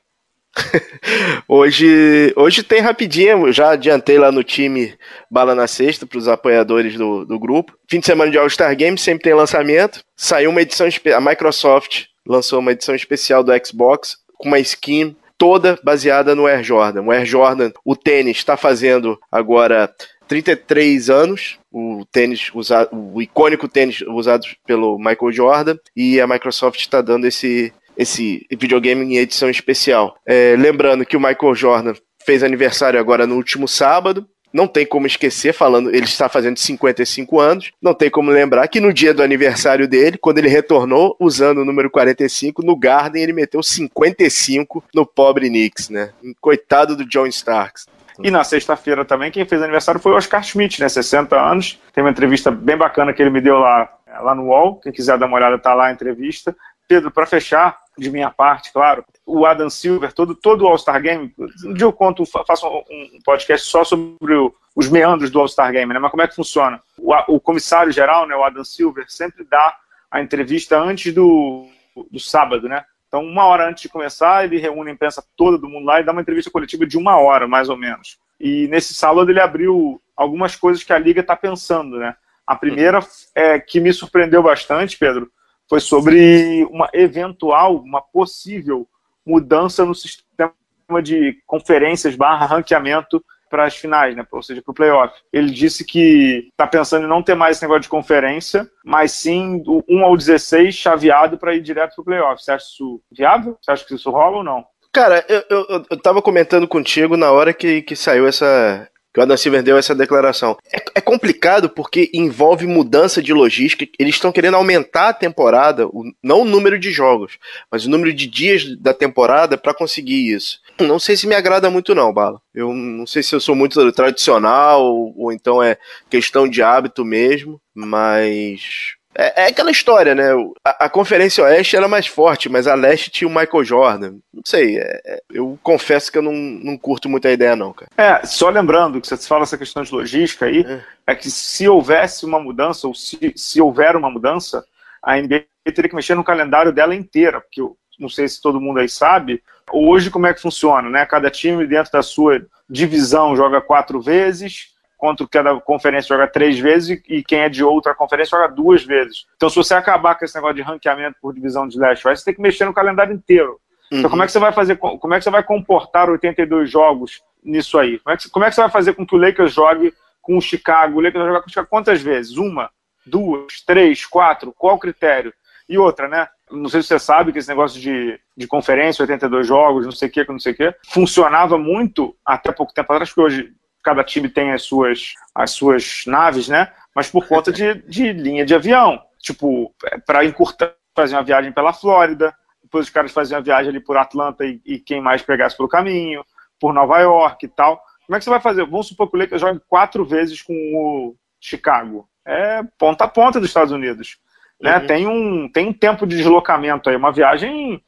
hoje, hoje tem rapidinho, já adiantei lá no time Bala na Sexta para os apoiadores do, do grupo. Fim de semana de All-Star Games sempre tem lançamento. Saiu uma edição, a Microsoft lançou uma edição especial do Xbox com uma skin toda baseada no Air Jordan. O Air Jordan, o tênis, está fazendo agora 33 anos, o tênis usado, o icônico tênis usado pelo Michael Jordan, e a Microsoft está dando esse, esse videogame em edição especial. É, lembrando que o Michael Jordan fez aniversário agora no último sábado. Não tem como esquecer, falando, ele está fazendo 55 anos. Não tem como lembrar que no dia do aniversário dele, quando ele retornou usando o número 45 no Garden, ele meteu 55 no pobre Knicks, né? Coitado do John Starks. E na sexta-feira também, quem fez aniversário foi o Oscar Schmidt, né? 60 anos. Tem uma entrevista bem bacana que ele me deu lá, lá no UOL. Quem quiser dar uma olhada, tá lá a entrevista. Pedro, para fechar, de minha parte, claro, o Adam Silver, todo, todo o All-Star Game, um dia eu conto, faço um podcast só sobre o, os meandros do All-Star Game, né? Mas como é que funciona? O, o comissário geral, né, o Adam Silver, sempre dá a entrevista antes do, do sábado, né? Então, uma hora antes de começar, ele reúne a imprensa toda do mundo lá e dá uma entrevista coletiva de uma hora, mais ou menos. E nesse sábado ele abriu algumas coisas que a Liga está pensando, né? A primeira é, que me surpreendeu bastante, Pedro, foi sobre uma eventual, uma possível mudança no sistema de conferências barra ranqueamento para as finais, né? ou seja, para o playoff. Ele disse que está pensando em não ter mais esse negócio de conferência, mas sim do 1 ao 16 chaveado para ir direto para o playoff. Você acha isso viável? Você acha que isso rola ou não? Cara, eu, eu, eu tava comentando contigo na hora que, que saiu essa, que o Adam Silver deu essa declaração. É, é complicado porque envolve mudança de logística. Eles estão querendo aumentar a temporada, o, não o número de jogos, mas o número de dias da temporada para conseguir isso. Não sei se me agrada muito não, Bala. Eu não sei se eu sou muito tradicional ou, ou então é questão de hábito mesmo, mas é, é, aquela história, né? A, a, Conferência Oeste era mais forte, mas a Leste tinha o Michael Jordan. Não sei, é, é, eu confesso que eu não, não curto muito a ideia, não, cara. É, só lembrando que você fala essa questão de logística aí, é, é que se houvesse uma mudança, ou se, se houver uma mudança, a NBA teria que mexer no calendário dela inteira, porque eu não sei se todo mundo aí sabe, hoje como é que funciona, né? Cada time dentro da sua divisão joga quatro vezes, contra cada conferência joga três vezes e quem é de outra conferência joga duas vezes. Então, se você acabar com esse negócio de ranqueamento por divisão de leste, você tem que mexer no calendário inteiro. Uhum. Então, como é que você vai fazer? Como é que você vai comportar 82 jogos nisso aí? Como é que, como é que você vai fazer com que o Lakers jogue com o Chicago? O Lakers vai jogar com o Chicago quantas vezes? Uma, duas, três, quatro? Qual o critério? E outra, né? Não sei se você sabe que esse negócio de, de conferência, 82 jogos, não sei o que, não sei o que, funcionava muito até pouco tempo atrás, porque hoje cada time tem as suas, as suas naves, né? Mas por conta de, de linha de avião. Tipo, é, para encurtar, fazer uma viagem pela Flórida, depois os caras faziam a viagem ali por Atlanta e, e, quem mais pegasse pelo caminho, por Nova York e tal. Como é que você vai fazer? Vamos supor que o Lakers jogue quatro vezes com o Chicago. É ponta a ponta dos Estados Unidos. Né? Uhum. Tem, um, tem um tempo de deslocamento aí, uma viagem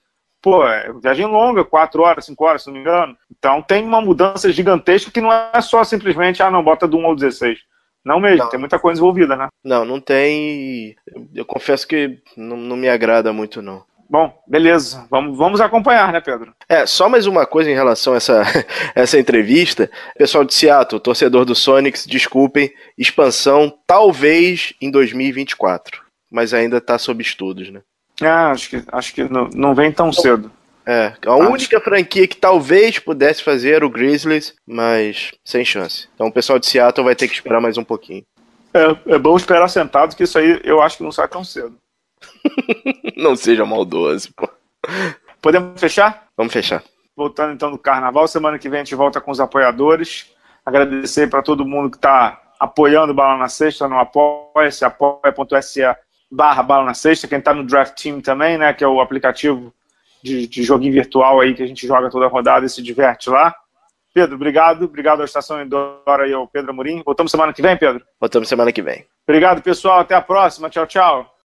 pô, é viagem longa, quatro horas, cinco horas, se não me engano. Então tem uma mudança gigantesca que não é só simplesmente, ah, não, bota do 1 ao 16. Não mesmo, Não. tem muita coisa envolvida, né? Não, não tem. Eu, confesso que não, não me agrada muito, não. Bom, beleza. Vamos, vamos acompanhar, né, Pedro? É, só mais uma coisa em relação a essa, essa entrevista. Pessoal de Seattle, torcedor do Sonics, desculpem, expansão talvez em 2024, mas ainda tá sob estudos, né? Ah, acho que, acho que não, não vem tão cedo. É, a única franquia que talvez pudesse fazer era o Grizzlies, mas sem chance. Então o pessoal de Seattle vai ter que esperar mais um pouquinho. É, é bom esperar sentado, que isso aí eu acho que não sai tão cedo. Não seja maldoso, pô. Podemos fechar? Vamos fechar. Voltando então do carnaval, semana que vem a gente volta com os apoiadores. Agradecer para todo mundo que está apoiando o Bala na Sexta no Apoia-se, apoia.se barra Bala na Sexta. Quem está no Draft Team também, né, que é o aplicativo de, de joguinho virtual aí que a gente joga toda a rodada e se diverte lá. Pedro, obrigado. Obrigado à Estação Endora e ao Pedro Amorim. Voltamos semana que vem, Pedro? Voltamos semana que vem. Obrigado, pessoal. Até a próxima. Tchau, tchau.